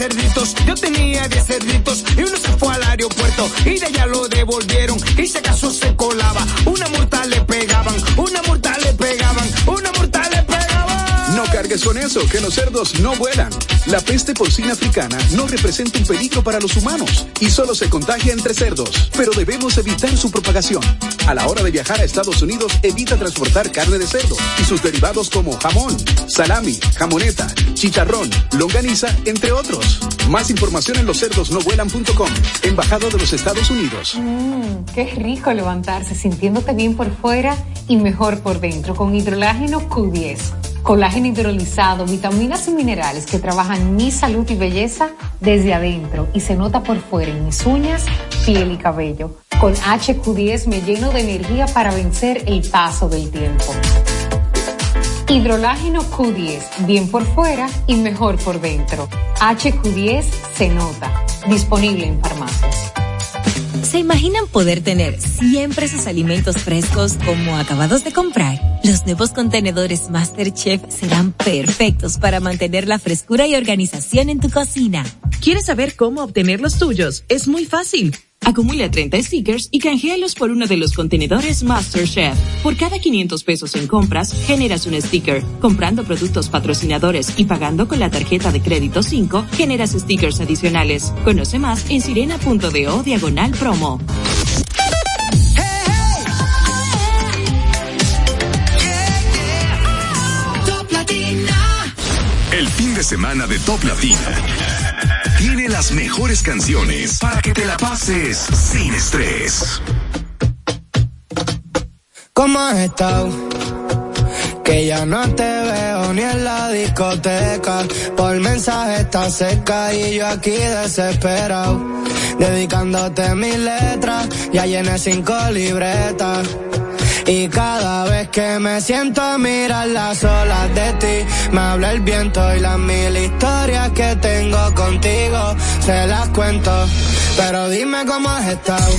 cerditos, yo tenía 10 cerditos y uno se fue al aeropuerto y de allá lo devolvieron y se acaso se colaba. Una multa le pegaban, una multa le pegaban, una multa le pegaban. No cargues con eso, que los cerdos no vuelan. La peste porcina africana no representa un peligro para los humanos y solo se contagia entre cerdos, pero debemos evitar su propagación. A la hora de viajar a Estados Unidos, evita transportar carne de cerdo y sus derivados como jamón, salami, jamoneta, chicharrón, longaniza, entre otros. Más información en loscerdosnovuelan.com, Embajada de los Estados Unidos. Mmm, qué rico levantarse sintiéndote bien por fuera y mejor por dentro con hidrolágeno Q10 colágeno hidrolizado, vitaminas y minerales que trabajan mi salud y belleza desde adentro y se nota por fuera en mis uñas, piel y cabello. Con HQ10 me lleno de energía para vencer el paso del tiempo. Hidrolágeno Q10, bien por fuera y mejor por dentro. HQ10 se nota. Disponible en farmacias. ¿Se imaginan poder tener siempre sus alimentos frescos como acabados de comprar? Los nuevos contenedores MasterChef serán perfectos para mantener la frescura y organización en tu cocina. ¿Quieres saber cómo obtener los tuyos? Es muy fácil. Acumula 30 stickers y canjealos por uno de los contenedores MasterChef. Por cada 500 pesos en compras, generas un sticker. Comprando productos patrocinadores y pagando con la tarjeta de crédito 5, generas stickers adicionales. Conoce más en sirena.do diagonal promo. El fin de semana de Top Latina tiene las mejores canciones para que te la pases sin estrés. ¿Cómo has estado? Que ya no te veo ni en la discoteca. Por mensaje está seca y yo aquí desesperado. Dedicándote mis letras, ya llené cinco libretas y cada vez que me siento a mirar las olas de ti, me habla el viento y las mil historias que tengo contigo, se las cuento. Pero dime cómo has estado,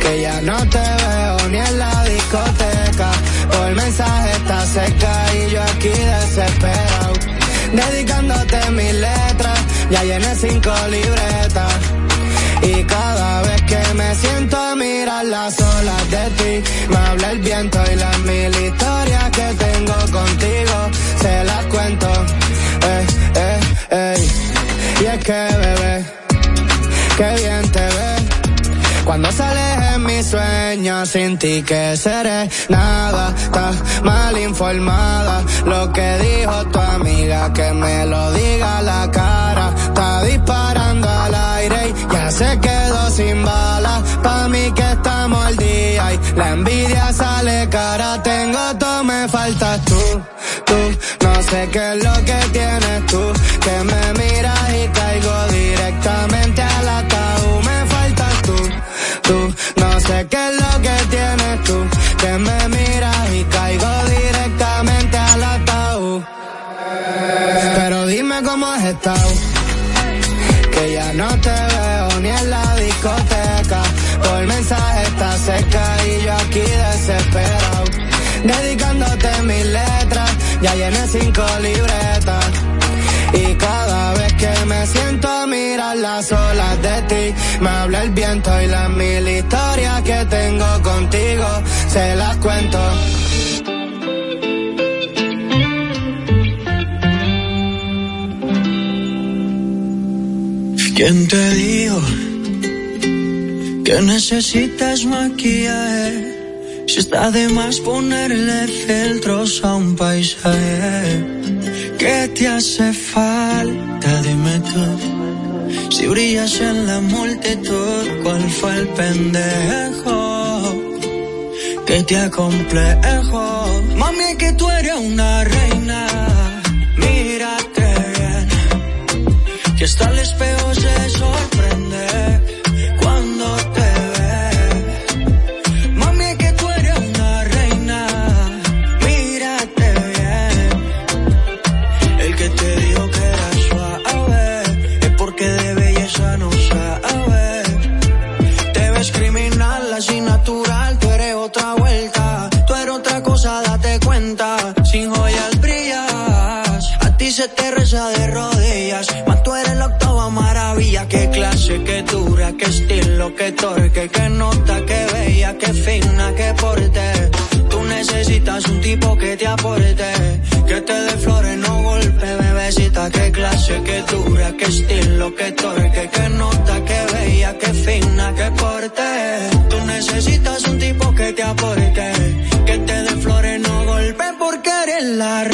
que ya no te veo ni en la discoteca. Por mensaje está seca y yo aquí desesperado. Dedicándote mis letras, ya llené cinco libretas. Las de ti, me habla el viento y las mil historias que tengo contigo, se las cuento. Eh, eh, eh. Y es que bebé, qué bien te ves. Cuando sales en mis sueños sin ti que seré nada, estás mal informada. Lo que dijo tu amiga que me lo diga la cara, está disparando se quedó sin balas. Pa' mí que estamos al día y la envidia sale cara. Tengo todo, me faltas tú, tú. No sé qué es lo que tienes tú, que me miras y caigo directamente al ataúd. Me faltas tú, tú. No sé qué es lo que tienes tú, que me miras y caigo directamente al ataúd. Pero dime cómo has estado, ya llené cinco libretas. Y cada vez que me siento a mirar las olas de ti, me habla el viento y las mil historias que tengo contigo, se las cuento. ¿Quién te dijo que necesitas maquillaje? Si está de más ponerle filtros a un paisaje. ¿Qué te hace falta? Dime tú. Si brillas en la multitud, ¿cuál fue el pendejo que te acomplejo? Mami, que tú eres una reina. Mírate bien. Que hasta el espejo se sorprende. que estilo, que torque, que nota, que bella, que fina, que porte. Tú necesitas un tipo que te aporte, que te dé flores, no golpe, bebecita, que clase, que dura, que estilo, que torque, que nota, que bella, que fina, que porte. Tú necesitas un tipo que te aporte, que te dé flores, no golpe, porque eres la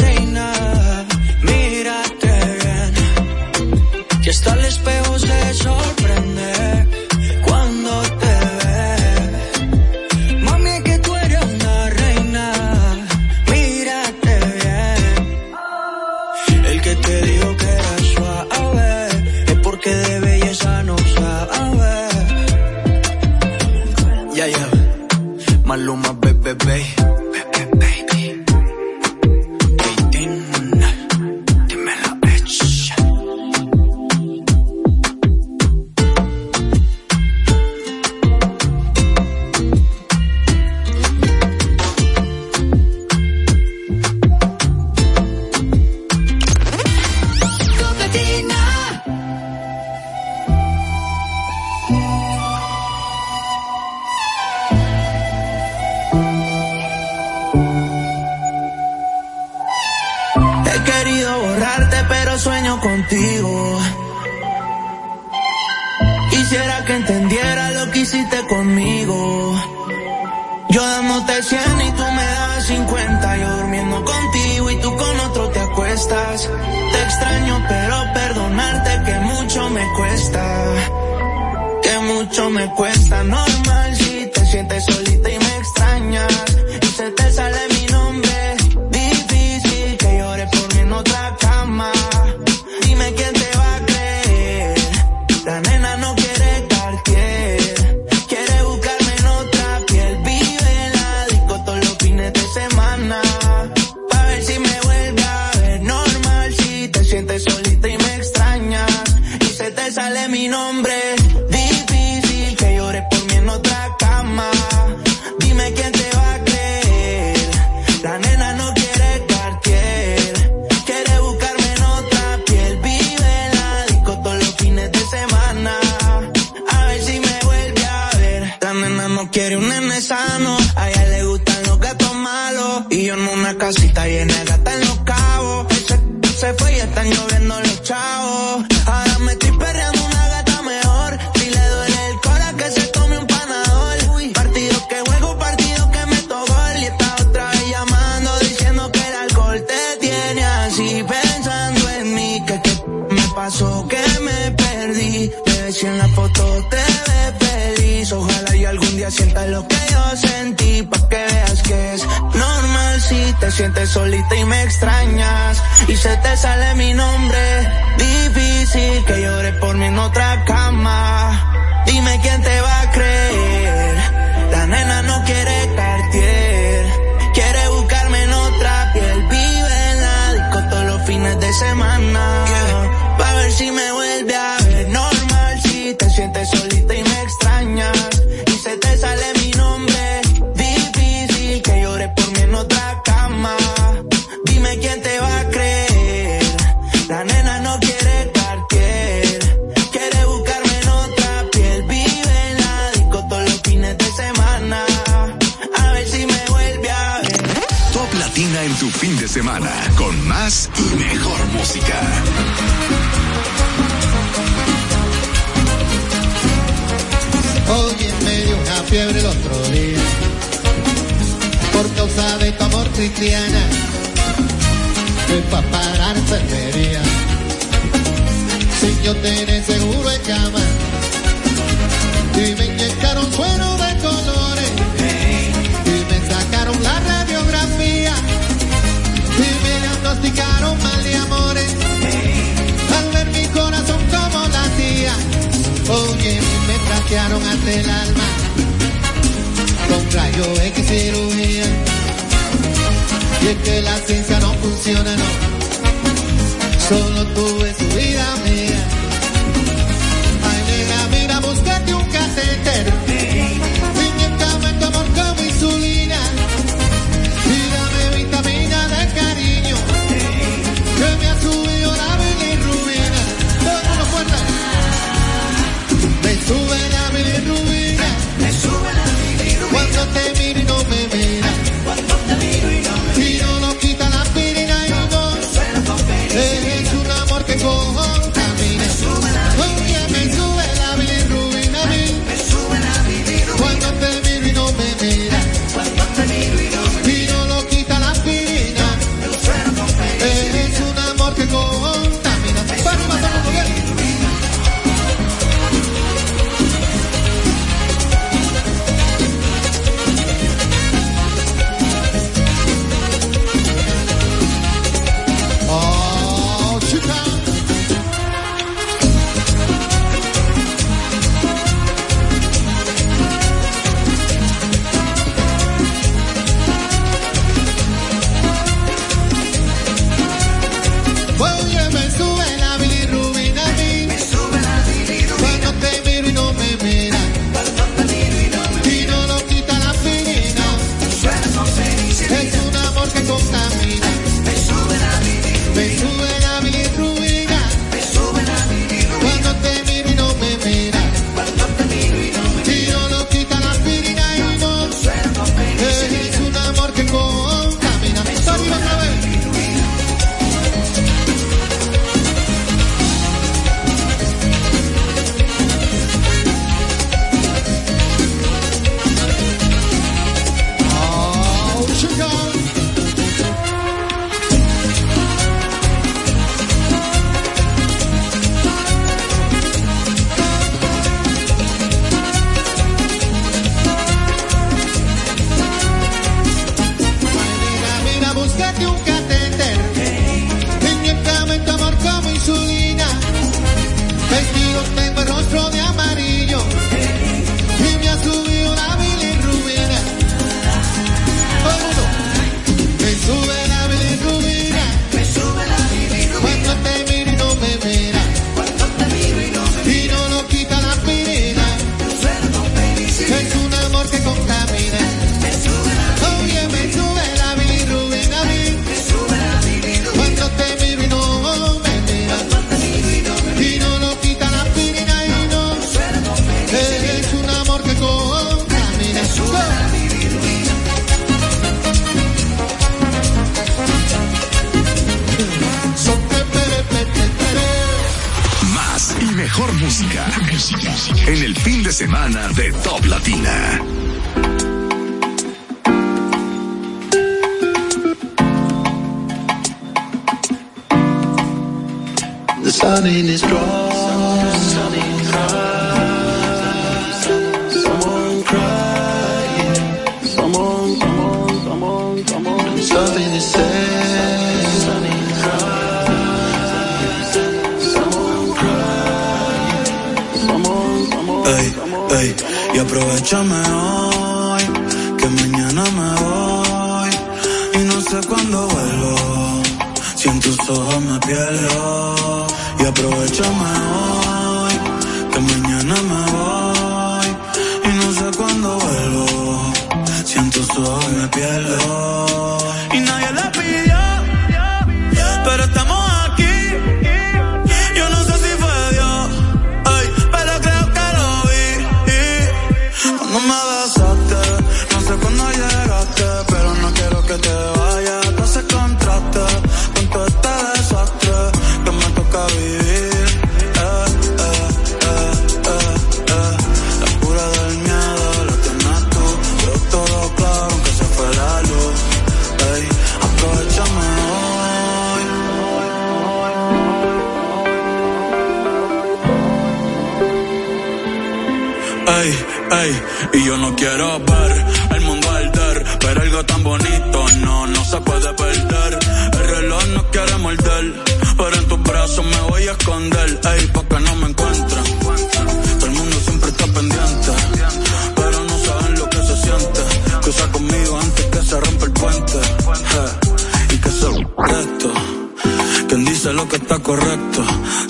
No me besaste, no sé cuándo llegaste, pero no quiero que te vayas.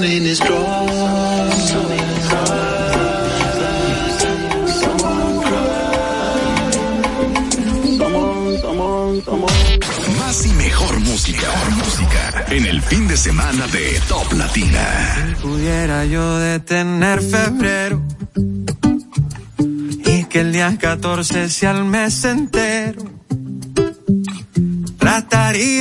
sun. Más y mejor música, mejor música. En el fin de semana de Top Latina. Si pudiera yo detener febrero. Y que el día 14 sea el mes entero. Trataría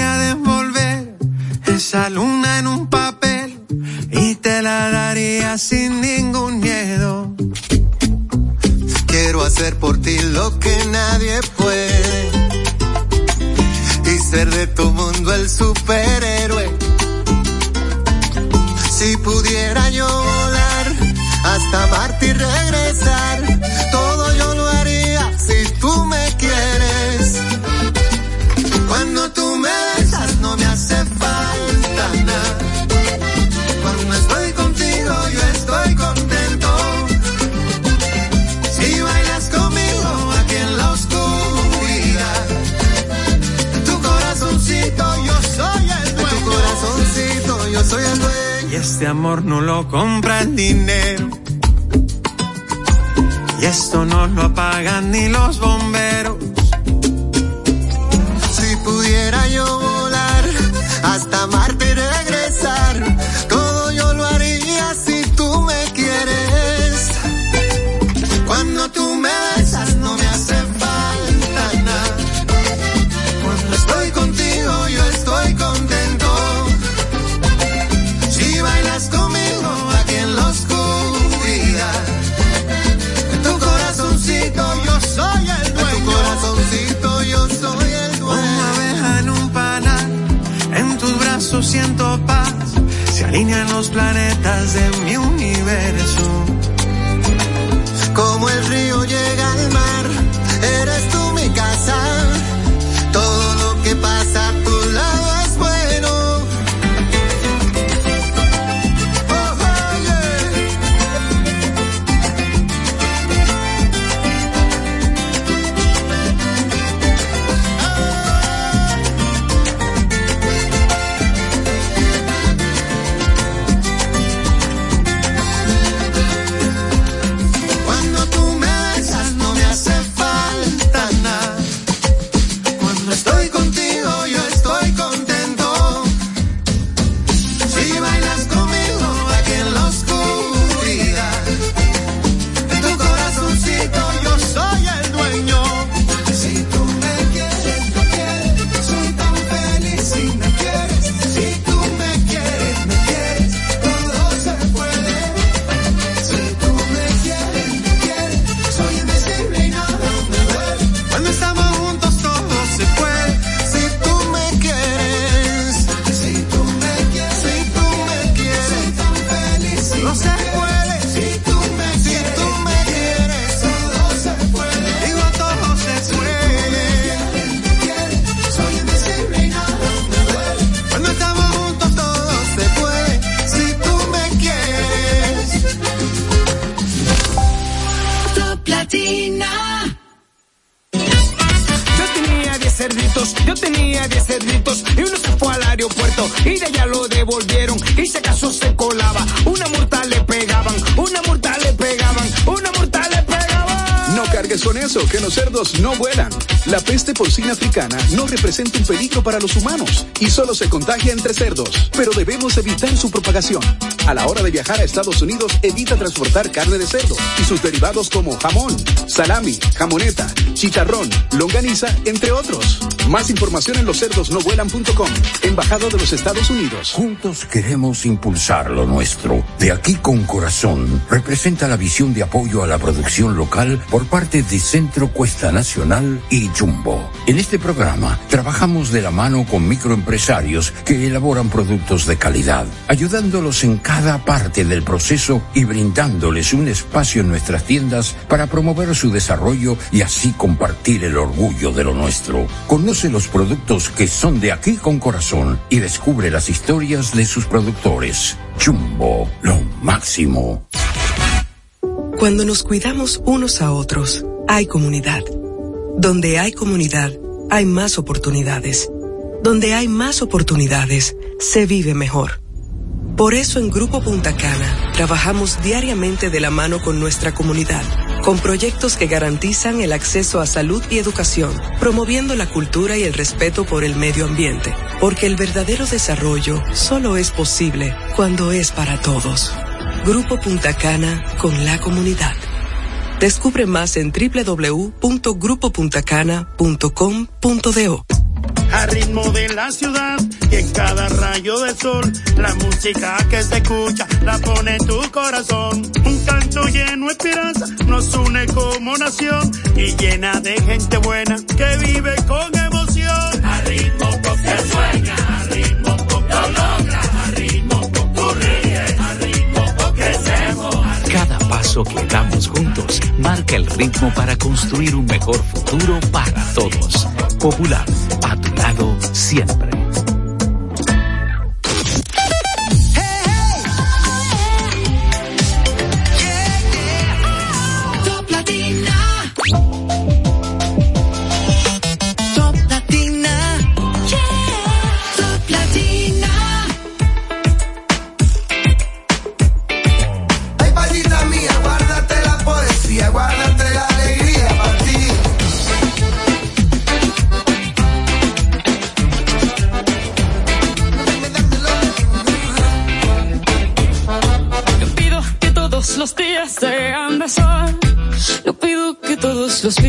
no vuelan. La peste porcina africana no representa un peligro para los humanos y solo se contagia entre cerdos, pero debemos evitar su propagación. A la hora de viajar a Estados Unidos, evita transportar carne de cerdo y sus derivados como jamón, salami, jamoneta, chicharrón, longaniza, entre otros. Más información en loscerdosnovuelan.com, Embajada de los Estados Unidos. Juntos queremos impulsar lo nuestro. De aquí con corazón representa la visión de apoyo a la producción local por parte de Centro Cuesta Nacional y Jumbo. En este programa trabajamos de la mano con microempresarios que elaboran productos de calidad, ayudándolos en cada parte del proceso y brindándoles un espacio en nuestras tiendas para promover su desarrollo y así compartir el orgullo de lo nuestro. Los productos que son de aquí con corazón y descubre las historias de sus productores. Jumbo, lo máximo. Cuando nos cuidamos unos a otros, hay comunidad. Donde hay comunidad, hay más oportunidades. Donde hay más oportunidades, se vive mejor. Por eso en Grupo Punta Cana trabajamos diariamente de la mano con nuestra comunidad, con proyectos que garantizan el acceso a salud y educación, promoviendo la cultura y el respeto por el medio ambiente, porque el verdadero desarrollo solo es posible cuando es para todos. Grupo Punta Cana con la comunidad. Descubre más en www.grupopuntacana.com.do. A ritmo de la ciudad y en cada rayo del sol la música que se escucha la pone en tu corazón. Un canto lleno de esperanza nos une como nación y llena de gente buena que vive con emoción. A ritmo se sueña, a ritmo lo logra, a ritmo tú ríes, a ritmo que crecemos. Cada paso que damos juntos marca el ritmo para construir un mejor futuro para todos. Popular, a tu lado siempre. teus